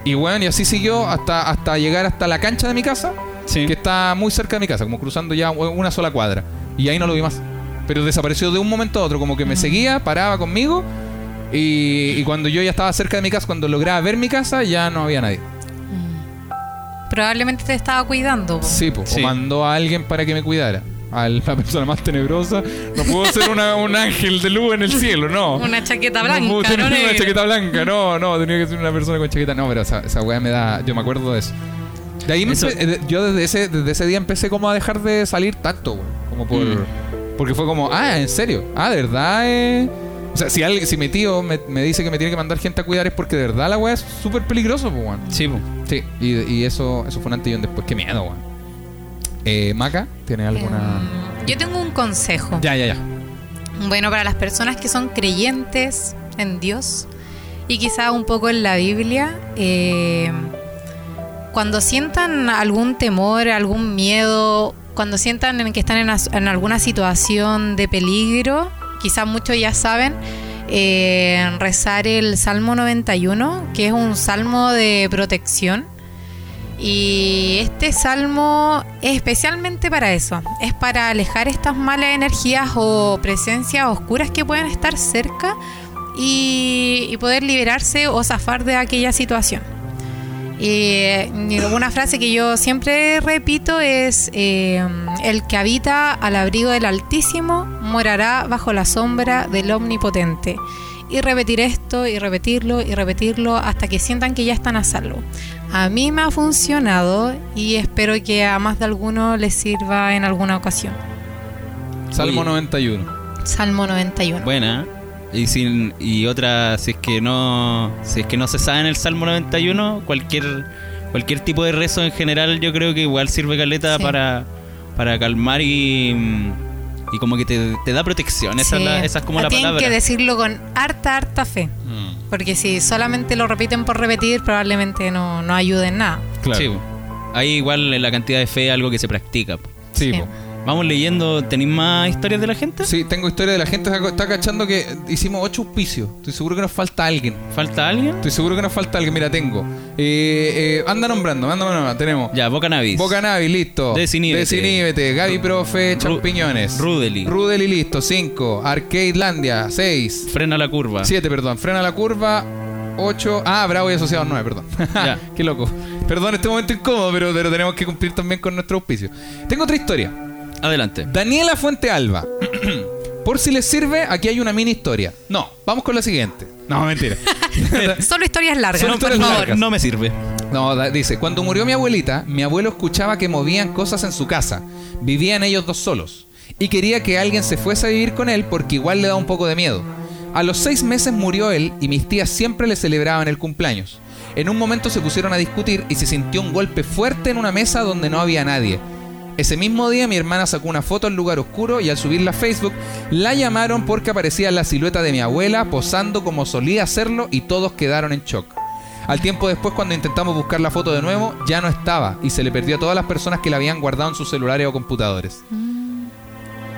Y bueno, y así siguió hasta, hasta llegar hasta la cancha de mi casa, Sí. que está muy cerca de mi casa, como cruzando ya una sola cuadra. Y ahí no lo vi más. Pero desapareció de un momento a otro, como que me seguía, paraba conmigo. Y, y cuando yo ya estaba cerca de mi casa, cuando lograba ver mi casa, ya no había nadie. Probablemente te estaba cuidando. po. Sí, pues. Sí. O mandó a alguien para que me cuidara. A la persona más tenebrosa. No puedo ser una- un ángel de luz en el cielo, no. Una chaqueta No puedo blanca, tener no una negra. chaqueta blanca, no, no, tenía que ser una persona con chaqueta. No, pero esa, esa weá me da. Yo me acuerdo de eso. De ahí me Eso- empe- eh, yo desde ese, desde ese día empecé como a dejar de salir tanto, weón. Como por. Mm. Porque fue como, ah, en serio. Ah, de verdad, eh. O sea, si, alguien, si mi tío me, me dice que me tiene que mandar gente a cuidar es porque de verdad la weá es súper peligroso, pues, weón. Sí, po. Sí, y, y eso, eso fue un antes y un después. Qué miedo, weón. Eh, Maca, ¿tiene alguna.? Em, Yo tengo un consejo. Ya, ya, ya. Bueno, para las personas que son creyentes en Dios y quizá un poco en la Biblia, eh, cuando sientan algún temor, algún miedo, cuando sientan en que están en alguna situación de peligro, quizá muchos ya saben, eh, rezar el Salmo 91, que es un salmo de protección. Y este salmo es especialmente para eso, es para alejar estas malas energías o presencias oscuras que pueden estar cerca y, poder liberarse o zafar de aquella situación. Y una frase que yo siempre repito es, eh, el que habita al abrigo del Altísimo morará bajo la sombra del Omnipotente. Y repetir esto y repetirlo y repetirlo hasta que sientan que ya están a salvo. A mí me ha funcionado y espero que a más de alguno les sirva en alguna ocasión. Salmo Oye. 91. Salmo 91. Buena. Y sin y otra, si es que no si es que no se sabe en el Salmo 91, cualquier cualquier tipo de rezo en general, yo creo que igual sirve caleta Sí. para para calmar y y como que te, te da protección. Esa, Sí. es, la- esa es como la Tienen palabra. que decirlo con harta, harta fe. Mm, Porque si solamente lo repiten por repetir, probablemente no, no ayude en nada. claro. Sí. Ahí igual la cantidad de fe es algo que se practica. Sí, Sí. Vamos leyendo, ¿tenéis más historias de la gente? Sí, tengo historia de la gente. Está cachando que hicimos ocho auspicios. Estoy seguro que nos falta alguien. ¿Falta alguien? Estoy seguro que nos falta alguien. Mira, tengo. Eh, eh, anda nombrando, anda nombrando. Tenemos. Ya, Boca Navis. Boca Navi, listo. Desinhíbete. Desinhíbete. Gaby Profe, Champiñones. Rudely. Rudely, listo. 5. Arcadelandia, 6. Frena la curva. 7, perdón. Frena la curva. 8. Ah, Bravo y Asociados 9, perdón. Qué loco. Perdón este momento incómodo, pero, pero tenemos que cumplir también con nuestro auspicio. Tengo otra historia. Adelante. Daniela Fuente Alba. Por si les sirve, aquí hay una mini historia. No, vamos con la siguiente. No, mentira. Solo historias largas, Solo no, por historias favor. largas. No me sirve. No, da- dice, cuando murió mi abuelita, mi abuelo escuchaba que movían cosas en su casa. Vivían ellos dos solos. Y quería que alguien se fuese a vivir con él porque igual le da un poco de miedo. A los seis meses murió él y mis tías siempre le celebraban el cumpleaños. En un momento se pusieron a discutir y se sintió un golpe fuerte en una mesa donde no había nadie. Ese mismo día mi hermana sacó una foto al lugar oscuro y al subirla a Facebook la llamaron porque aparecía la silueta de mi abuela posando como solía hacerlo y todos quedaron en shock. Al tiempo después, cuando intentamos buscar la foto de nuevo, ya no estaba y se le perdió a todas las personas que la habían guardado en sus celulares o computadores.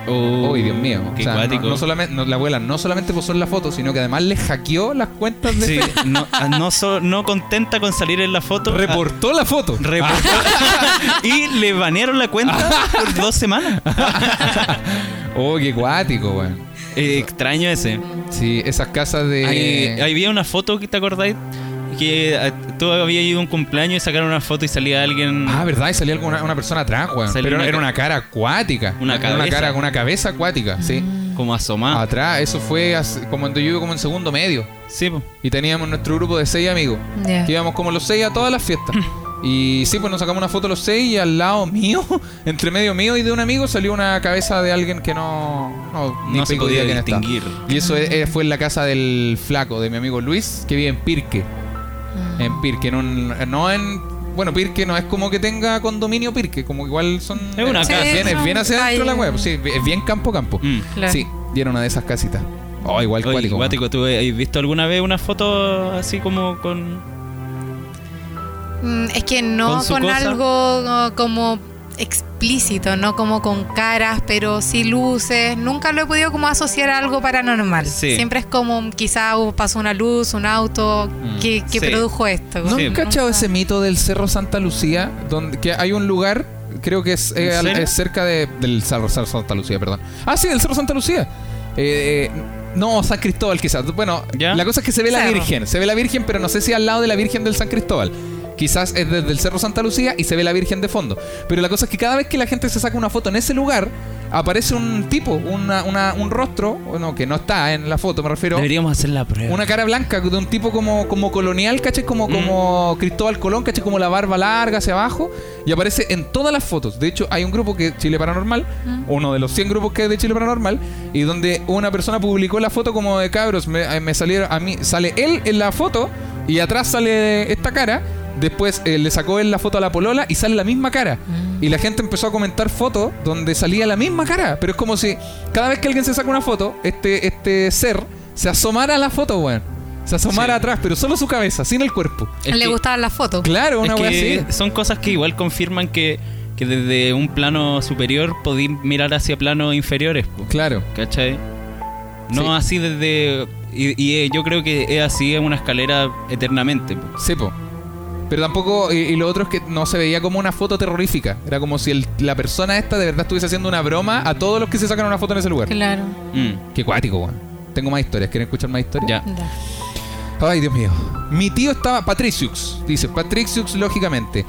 Oh, Uy, Dios mío. Qué O sea, no, solamente, no, la abuela no solamente posó en la foto, sino que además le hackeó las cuentas de Sí, no, ah, no, so- no contenta con salir en la foto. Reportó la foto. ah, reportó- y le banearon la cuenta por dos semanas. Oh, qué cuático, weón. Eh, extraño ese. Sí, esas casas de. Ahí, ahí había una foto que te acordáis que tú habías ido a un cumpleaños y sacaron una foto y salía alguien. Ah, ¿verdad? Y salía alguna, una persona atrás, weón. Pero una era una cara acuática. Una Era Una cabeza. cara, una cabeza acuática, sí. como asomada. Atrás, eso fue hace- como cuando yo iba como en segundo medio. Sí, po. Y teníamos nuestro grupo de seis amigos. Ya. Que íbamos como los seis a todas las fiestas. Y sí, pues nos sacamos una foto los seis y al lado mío, entre medio mío y de un amigo, salió una cabeza de alguien que no, no, ni No se podía distinguir. Y eso es- eh, fue en la casa del flaco, de mi amigo Luis, que vive en Pirque. Mm. En Pirque, en un- no en... Bueno, Pirque no es como que tenga condominio Pirque, como igual son... Es una eh, casa. Bien, es bien hacia adentro la web, sí, es bien campo campo. Mm. Claro. Sí, y era una de esas casitas. Oh, igual Oye, cuático. cuático, ¿tú has visto alguna vez una foto así como con. Mm, Es que no Con con, algo como explícito, no como con caras, pero sí luces. Nunca lo he podido como asociar a algo paranormal. Sí. Siempre es como quizá pasó una luz, un auto que, que Sí. produjo esto. ¿No Sí. han cachado ese mito del Cerro Santa Lucía? Donde que hay un lugar, creo que es, eh, es cerca de, del Cerro, Cerro Santa Lucía, perdón. Ah, sí, del Cerro Santa Lucía. Eh, eh, no, San Cristóbal quizás. Bueno, ¿Ya? la cosa es que se ve la. Virgen. Se ve la Virgen, pero no sé si al lado de la Virgen del San Cristóbal. Quizás es desde el Cerro Santa Lucía y se ve la Virgen de fondo. Pero la cosa es que cada vez que la gente se saca una foto en ese lugar, aparece un tipo, una- una- un rostro, bueno, que no está en la foto, me refiero. Deberíamos hacer la prueba. Una cara blanca de un tipo como, como colonial, ¿cachai? Como, Mm. como Cristóbal Colón, ¿cachai? Como la barba larga hacia abajo. Y aparece en todas las fotos. De hecho, hay un grupo que es Chile Paranormal, uno de los 100 grupos que hay de Chile Paranormal, y donde una persona publicó la foto como de cabros. Me, eh, me salieron, a mí sale él en la foto y atrás sale esta cara. Después eh, le sacó él la foto a la polola y sale la misma cara. Y la gente empezó a comentar fotos donde salía la misma cara. Pero es como si cada vez que alguien se saca una foto, este, este ser se asomara a la foto, weón. Se asomara Sí. atrás, pero solo su cabeza, sin el cuerpo. Es Le que- gustaban las fotos. Claro, una es weá así. son cosas que igual confirman que, que desde un plano superior podí mirar hacia planos inferiores, po, Claro. ¿cachai? No Sí. así desde... Y, y, eh, yo creo que es así en una escalera eternamente. po. Sí, po. Pero tampoco, y, y lo otro es que no se veía como una foto terrorífica. Era como si el- la persona esta de verdad estuviese haciendo una broma a todos los que se sacan una foto en ese lugar. Claro. Mm, Qué cuático, weón. Tengo más historias. ¿Quieren escuchar más historias? ya. Ya. Ay, Dios mío. Mi tío estaba. Patriciux, dice. Patriciux, lógicamente.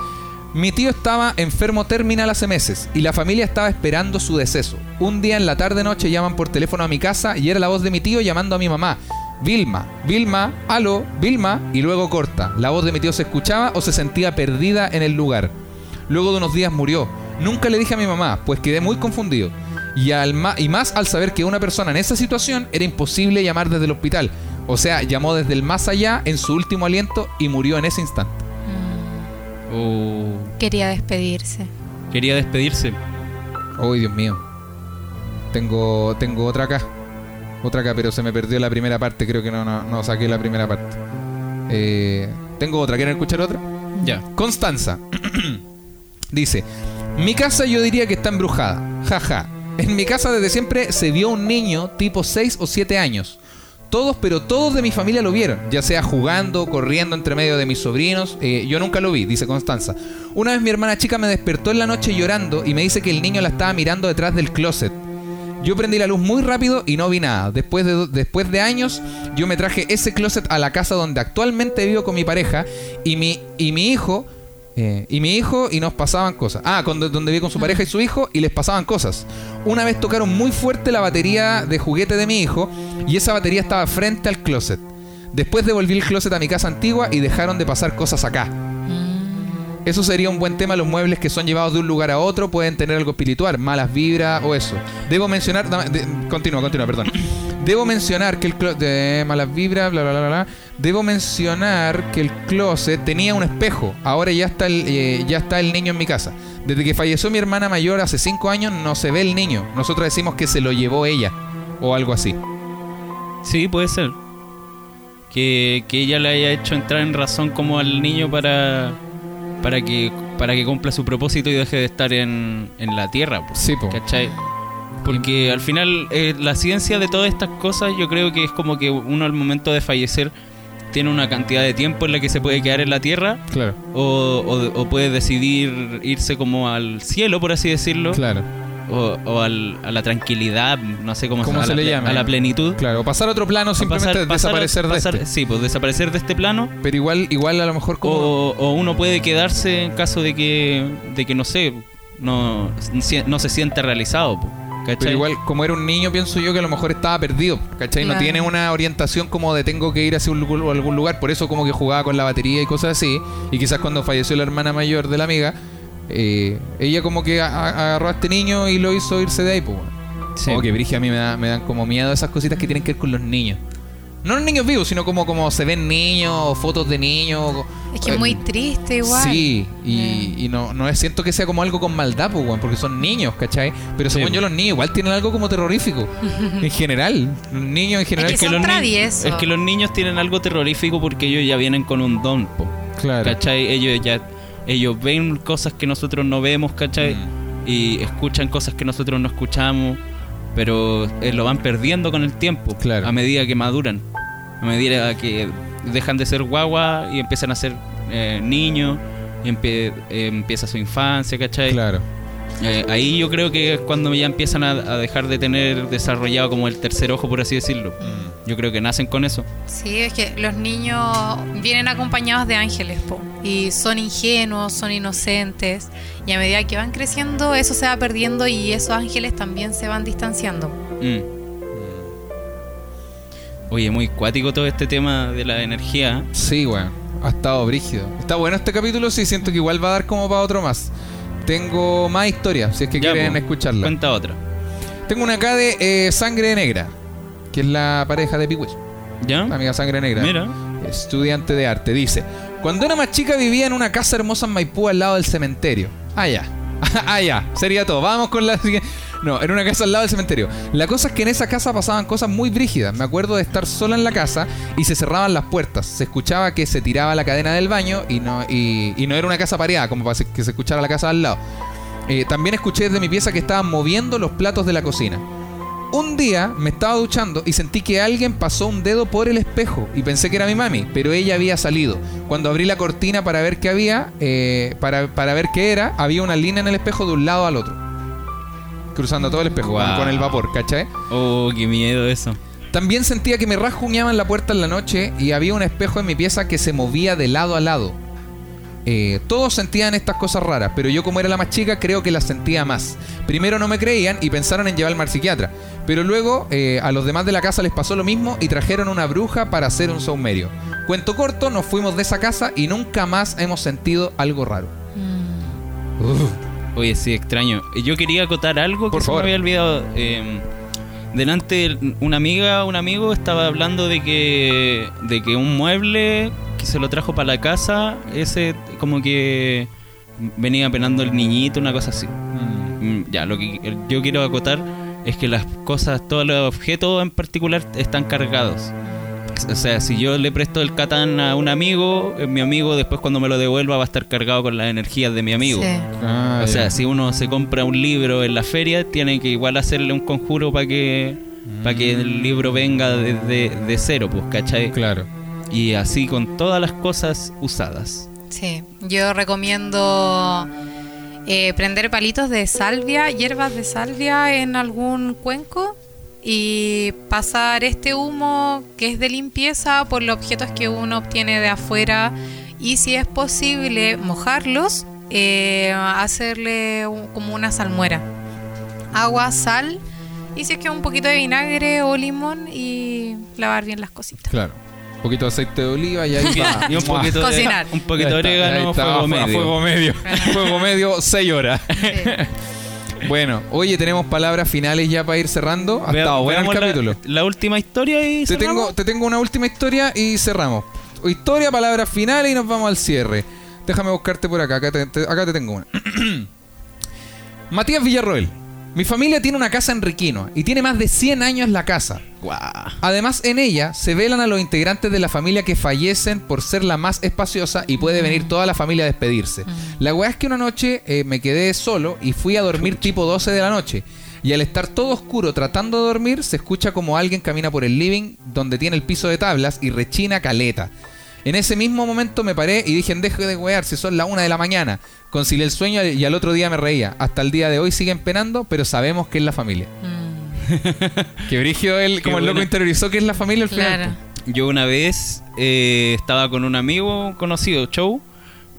Mi tío estaba enfermo terminal hace meses y la familia estaba esperando su deceso. Un día en la tarde-noche llaman por teléfono a mi casa y era la voz de mi tío llamando a mi mamá. Vilma, Vilma, aló, Vilma, y luego corta. La voz de mi tío se escuchaba o se sentía perdida en el lugar. Luego de unos días murió. Nunca le dije a mi mamá, pues quedé muy confundido. Y, al y más al saber que una persona en esa situación era imposible llamar desde el hospital. O sea, llamó desde el más allá en su último aliento y murió en ese instante. Oh, Quería despedirse. quería despedirse. ¡Ay, Dios mío! Tengo, tengo otra acá. Otra acá, pero se me perdió la primera parte. Creo que no, no, no saqué la primera parte. Eh, tengo otra. ¿Quieren escuchar otra? Ya. Constanza. Dice, mi casa yo diría que está embrujada. Jaja. En mi casa desde siempre se vio un niño tipo 6 o 7 años. Todos, pero todos de mi familia lo vieron, ya sea jugando, corriendo entre medio de mis sobrinos. Eh, yo nunca lo vi, dice Constanza. Una vez mi hermana chica me despertó en la noche llorando y me dice que el niño la estaba mirando detrás del closet. Yo prendí la luz muy rápido y no vi nada. Después de, después de años, yo me traje ese closet a la casa donde actualmente vivo con mi pareja y mi, y mi hijo. eh, y mi hijo y nos pasaban cosas. Ah, con- donde viví con su pareja y su hijo y les pasaban cosas. Una vez tocaron muy fuerte la batería de juguete de mi hijo y esa batería estaba frente al closet. Después devolví el closet a mi casa antigua y dejaron de pasar cosas acá. Eso sería un buen tema. Los muebles que son llevados de un lugar a otro pueden tener algo espiritual, malas vibras o eso. Debo mencionar. de- continúa, continúa, perdón. Debo mencionar que el closet. Malas vibras, bla, bla, bla, bla. Debo mencionar que el closet tenía un espejo. Ahora ya está, el, eh, ya está el niño en mi casa. Desde que falleció mi hermana mayor hace 5 años, no se ve el niño. Nosotros decimos que se lo llevó ella. O algo así. Sí, puede ser. Que, que ella le haya hecho entrar en razón como al niño para para que para que cumpla su propósito y deje de estar en, en la tierra. pues, Sí, po. ¿Cachai? Porque al final eh, la ciencia de todas estas cosas yo creo que es como que uno al momento de fallecer tiene una cantidad de tiempo en la que se puede quedar en la tierra Claro, o, o- o puede decidir irse como al cielo, por así decirlo, claro. O, o al- a la tranquilidad, no sé cómo, ¿Cómo se le llama? A la plenitud. Claro, o pasar a otro plano, simplemente Pasar- pasar- desaparecer pasar- de este. Sí, pues desaparecer de este plano. Pero igual, igual a lo mejor como. O, o uno puede quedarse en caso de que, de que no sé, no, no se sienta realizado. po, ¿cachai? Pero igual, como era un niño, pienso yo que a lo mejor estaba perdido, ¿cachai? No Claro. tiene una orientación como de tengo que ir hacia un algún lugar, por eso como que jugaba con la batería y cosas así. Y quizás cuando falleció la hermana mayor de la amiga, eh, ella como que agarró a este niño y lo hizo irse de ahí, pues. bueno. Sí. Como que Brigia a mí me, da- me dan como miedo esas cositas que tienen que ver con los niños. No los niños vivos, sino como, como se ven niños, fotos de niños. Es que eh, es muy triste igual. Sí, y, Mm. y no, no es, siento que sea como algo con maldad, pues, weón, porque son niños, ¿cachai? Pero según Sí. yo, los niños igual tienen algo como terrorífico. en general, los niños en general. que son los traviesos. es que los niños tienen algo terrorífico porque ellos ya vienen con un don, po, claro. ¿cachai? Ellos ya ellos ven cosas que nosotros no vemos, ¿cachai? Mm. Y escuchan cosas que nosotros no escuchamos, pero eh, lo van perdiendo con el tiempo, Claro. a medida que maduran, a medida que dejan de ser guagua y empiezan a ser eh, niños, empie- eh, empieza su infancia, ¿cachai? Claro. Eh, ahí yo creo que es cuando ya empiezan a, a dejar de tener desarrollado como el tercer ojo, por así decirlo. Yo creo que nacen con eso. Sí, es que los niños vienen acompañados de ángeles, po, y son ingenuos, son inocentes, y a medida que van creciendo eso se va perdiendo y esos ángeles también se van distanciando. Mm. Oye, muy cuático todo este tema de la energía. ¿eh? Sí, weón. Ha estado brígido. Está bueno este capítulo, sí, siento que igual va a dar como para otro más. Tengo más historias, si es que Ya, quieren po, escucharla. Cuenta otra. Tengo una acá de eh, Sangre Negra, que es la pareja de Piwis, ¿Ya? la amiga Sangre Negra. Mira. Estudiante de arte. Dice, cuando era más chica vivía en una casa hermosa en Maipú al lado del cementerio. Ah, ya. ah, ya. Sería todo. Vamos con la siguiente. No, en una casa al lado del cementerio. La cosa es que en esa casa pasaban cosas muy brígidas. Me acuerdo de estar sola en la casa y se cerraban las puertas. Se escuchaba que se tiraba la cadena del baño y no, y, y no era una casa pareada, como para que se escuchara la casa al lado. Eh, también escuché desde mi pieza que estaban moviendo los platos de la cocina. Un día me estaba duchando y sentí que alguien pasó un dedo por el espejo y pensé que era mi mami, pero ella había salido. Cuando abrí la cortina para ver qué había, eh, para, para ver qué era, había una línea en el espejo de un lado al otro. Cruzando todo el espejo con- el vapor, ¿cachai? Oh, qué miedo eso. También sentía que me rasguñaban la puerta en la noche y había un espejo en mi pieza que se movía de lado a lado. Eh, todos sentían estas cosas raras, pero yo como era la más chica creo que las sentía más. Primero no me creían y pensaron en llevarme al psiquiatra, pero luego eh, a los demás de la casa les pasó lo mismo y trajeron una bruja para hacer un saumerio. Cuento corto, nos fuimos de esa casa y nunca más hemos sentido algo raro. Uf. Oye, sí, extraño. Yo quería acotar algo Por que favor. se me había olvidado. Eh, delante, una amiga, un amigo estaba hablando de que, de que un mueble que se lo trajo para la casa, ese como que venía penando el niñito, una cosa así. Mm, Ya, lo que yo quiero acotar es que las cosas, todos los objetos en particular están cargados. O sea, si yo le presto el Catán a un amigo, eh, mi amigo después cuando me lo devuelva va a estar cargado con las energías de mi amigo. Sí. Ah, O sea, si uno se compra un libro en la feria, tiene que igual hacerle un conjuro para que para que el libro venga de, de- de cero, pues, ¿cachai? Claro. Y así con todas las cosas usadas. Sí, yo recomiendo eh, prender palitos de salvia, hierbas de salvia en algún cuenco y pasar este humo que es de limpieza por los objetos que uno obtiene de afuera y si es posible mojarlos, eh, hacerle un- como una salmuera. Agua, sal y si es que un poquito de vinagre o limón y lavar bien las cositas. Claro. Un poquito de aceite de oliva y ahí va. Y un poquito Cocinar. de un poquito de orégano, fuego a medio. fuego medio. fuego medio, 6 horas. Sí. Bueno, oye, tenemos palabras finales ya para ir cerrando. Ha estado bueno el la- capítulo. La, última historia y Te cerramos. tengo, te tengo una última historia y cerramos. Historia, palabras finales y nos vamos al cierre. Déjame buscarte por acá. Acá te, te- acá te tengo una. Matías Villarroel. Mi familia tiene una casa en Riquino y tiene más de 100 años la casa. Además, en ella se velan a los integrantes de la familia que fallecen por ser la más espaciosa y puede venir toda la familia a despedirse. La weá es que una noche eh, me quedé solo y fui a dormir tipo 12 de la noche. Y al estar todo oscuro tratando de dormir, se escucha como alguien camina por el living donde tiene el piso de tablas y rechina caleta. En ese mismo momento me paré y dije, deje de wear, si son la una de la mañana. Concilié el sueño y al otro día me reía. Hasta el día de hoy siguen penando, pero sabemos que es la familia. Mm, Que Brigio, él, Qué como el loco buena. interiorizó que es la familia al final. claro. Yo una vez eh, estaba con un amigo conocido, Chow,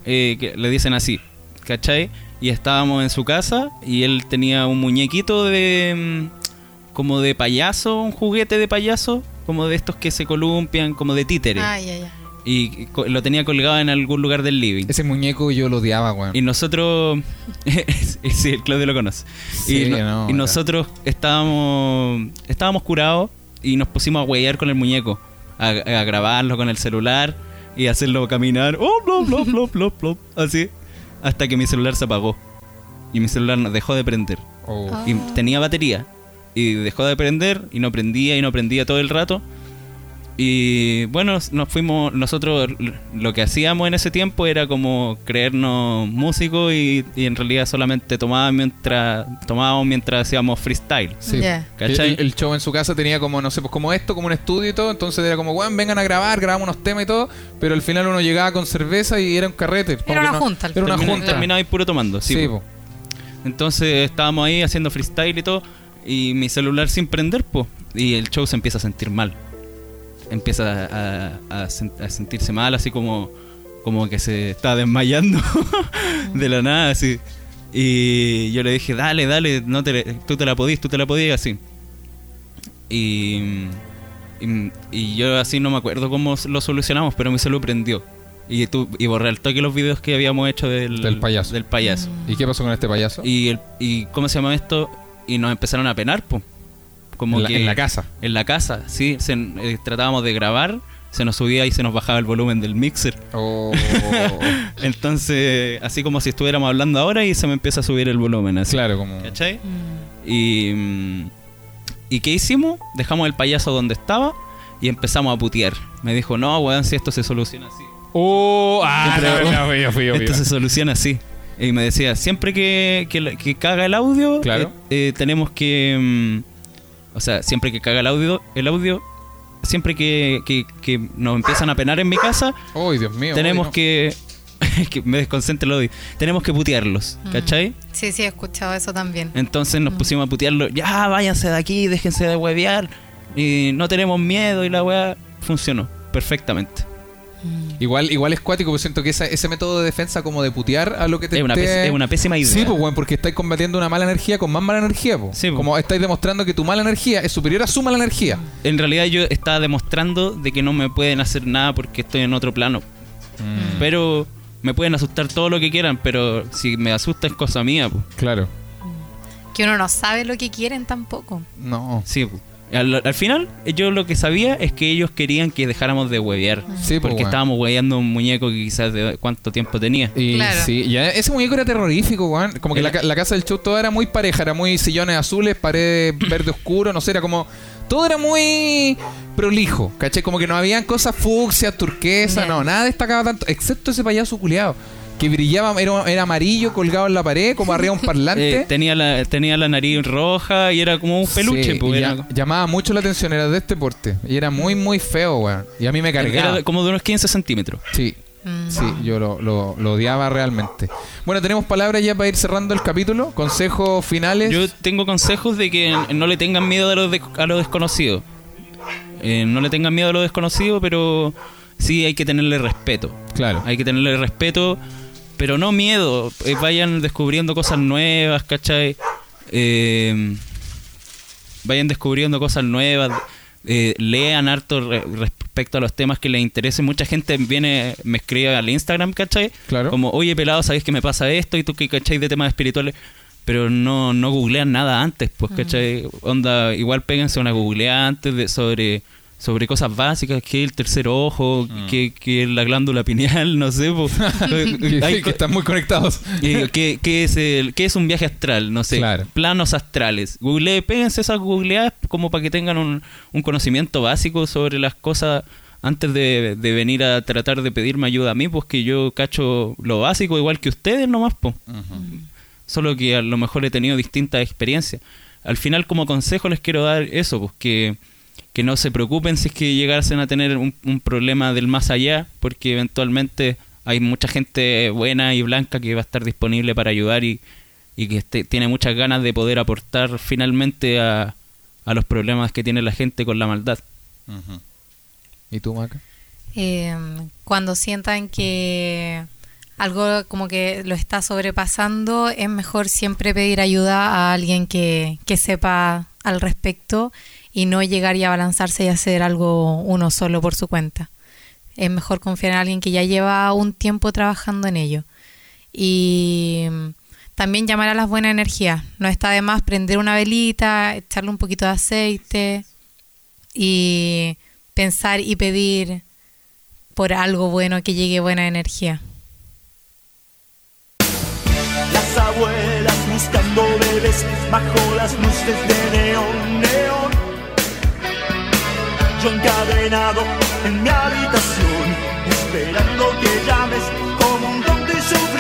eh, que le dicen así, ¿cachai? Y estábamos en su casa y él tenía un muñequito de... mm, como de payaso, un juguete de payaso, como de estos que se columpian, como de títere. Ay, ay, ay. Y lo tenía colgado en algún lugar del living. Ese muñeco yo lo odiaba, weón. Y nosotros... sí, el Claudio lo conoce. Sí, y, no- no, y nosotros estábamos estábamos curados y nos pusimos a huellar con el muñeco. A, a grabarlo con el celular y hacerlo caminar. Oh, blop, blop, blop, blop, blop, así. Hasta que mi celular se apagó. Y mi celular dejó de prender. Oh. Ah. Y tenía batería. Y dejó de prender y no prendía y no prendía todo el rato. Y bueno, nos fuimos, nosotros lo que hacíamos en ese tiempo era como creernos músicos y, y en realidad solamente tomábamos mientras, tomábamos mientras hacíamos freestyle. Sí. ¿Cachai? El, el show en su casa tenía como, no sé, pues como esto, como un estudio y todo. Entonces era como, weón, vengan a grabar, grabamos unos temas y todo. Pero al final uno llegaba con cerveza y era un carrete. Era una junta al Era una Termina- junta. Terminaba ahí puro tomando. Sí, Sí, po. po. Entonces estábamos ahí haciendo freestyle y todo, y mi celular sin prender, pues, y el show se empieza a sentir mal. Empieza a, a- a sen- a sentirse mal, así como, como que se está desmayando de la nada, así. Y yo le dije, dale, dale, no te, tú te la podís, tú te la podías, así. Y, y, y yo así no me acuerdo cómo lo solucionamos, pero mi celular prendió. Y, tú, y borré al toque los videos que habíamos hecho del, Del payaso. Del payaso. ¿Y qué pasó con este payaso? Y, el, y ¿cómo se llama esto? Y nos empezaron a penar, pues. Como en, la, que en la casa. En la casa, sí. se- eh, tratábamos de grabar, se nos subía y se nos bajaba el volumen del mixer. Oh. Entonces, así como si estuviéramos hablando ahora y se me empieza a subir el volumen. Así. claro, como. ¿Cachai? Mm. Y, mm, ¿Y qué hicimos? Dejamos el payaso donde estaba y empezamos a putear. Me dijo, no, weón, si esto se soluciona así. Oh, ah, no, no, yo fui, yo fui. Esto se soluciona así. Y me decía, siempre que, que, la- que caga el audio, Claro. eh, eh, tenemos que... mm, o sea, siempre que caga el audio, el audio, siempre que, que, que nos empiezan a penar en mi casa, Dios mío. tenemos ay, no. que... que me desconcentra el audio. Tenemos que putearlos, Mm. ¿cachai? Sí, sí, he escuchado eso también. Entonces nos pusimos a putearlos. Ya, váyanse de aquí, déjense de huevear. Y no tenemos miedo y la weá funcionó perfectamente. Igual, igual es cuático, porque siento que esa- ese método de defensa como de putear a lo que te Es una, te- pés- es una pésima idea. Sí, pues, weón, porque estáis combatiendo una mala energía con más mala energía, po. Sí, po. Como estáis demostrando que tu mala energía es superior a su mala energía. En realidad yo estaba demostrando de que no me pueden hacer nada porque estoy en otro plano. Mm. Pero me pueden asustar todo lo que quieran, pero si me asusta es cosa mía, pues. Claro. Que uno no sabe lo que quieren tampoco. No. Sí, po. Al, al final yo lo que sabía es que ellos querían que dejáramos de huevear. Sí, pues, porque weón. estábamos hueveando un muñeco que quizás de cuánto tiempo tenía. Y Claro. sí, ya ese muñeco era terrorífico, weón. Como que la, ca- la casa del show todo era muy pareja, era muy sillones azules, paredes verde oscuro, no sé, era como. Todo era muy prolijo, ¿cachai? Como que no habían cosas fucsias, turquesa, Ya. no, nada destacaba tanto, excepto ese payaso culiado. Que brillaba, era, era amarillo, colgado en la pared, como arriba un parlante. Eh, tenía, la, tenía la nariz roja y era como un peluche. Sí, pues, y era, ya- llamaba mucho la atención, era de este porte. Y era muy, muy feo, weón. Y a mí me cargaba. era como de unos 15 centímetros. Sí, Mm. sí, yo lo, lo- lo odiaba realmente. Bueno, tenemos palabras ya para ir cerrando el capítulo. Consejos finales. Yo tengo consejos de que no le tengan miedo a lo, de- a lo desconocido. Eh, no le tengan miedo a lo desconocido, pero sí hay que tenerle respeto. Claro. Hay que tenerle respeto, pero no miedo. Eh, vayan descubriendo cosas nuevas, ¿cachai? Eh, vayan descubriendo cosas nuevas. eh, lean harto re- respecto a los temas que les interesen. Mucha gente viene, me escribe al Instagram, ¿cachai? Claro. Como, oye, pelado, ¿sabes que me pasa esto? Y tú que cachai de temas espirituales. Pero no, no googlean nada antes, pues, ¿cachai? Onda, igual péguense una googleada antes de, sobre, sobre cosas básicas, que el tercer ojo, que, que la glándula pineal, no sé, pues. que, Hay que están muy conectados. eh, ¿qué, qué es el, ¿Qué es un viaje astral? No sé. Claro. Planos astrales. Google, péguense esas googleadas como para que tengan un, un conocimiento básico sobre las cosas antes de, de venir a tratar de pedirme ayuda a mí, pues que yo cacho lo básico igual que ustedes nomás, pues. Solo que a lo mejor he tenido distintas experiencias. Al final, como consejo, les quiero dar eso, pues que, que no se preocupen si es que llegasen a tener un, un problema del más allá, porque eventualmente hay mucha gente buena y blanca que va a estar disponible para ayudar y, y que este- tiene muchas ganas de poder aportar finalmente a, a los problemas que tiene la gente con la maldad. ¿Y tú, Maca? Eh, cuando sientan que algo como que lo está sobrepasando, es mejor siempre pedir ayuda a alguien que, que sepa al respecto y no llegar y abalanzarse y hacer algo uno solo por su cuenta. Es mejor confiar en alguien que ya lleva un tiempo trabajando en ello. Y mm, también llamar a las buenas energías. No está de más prender una velita, echarle un poquito de aceite y pensar y pedir por algo bueno que llegue buena energía. Las abuelas buscando bebés bajo las luces de neón yo encadenado en mi habitación, esperando que llames como un tonto y sufrir.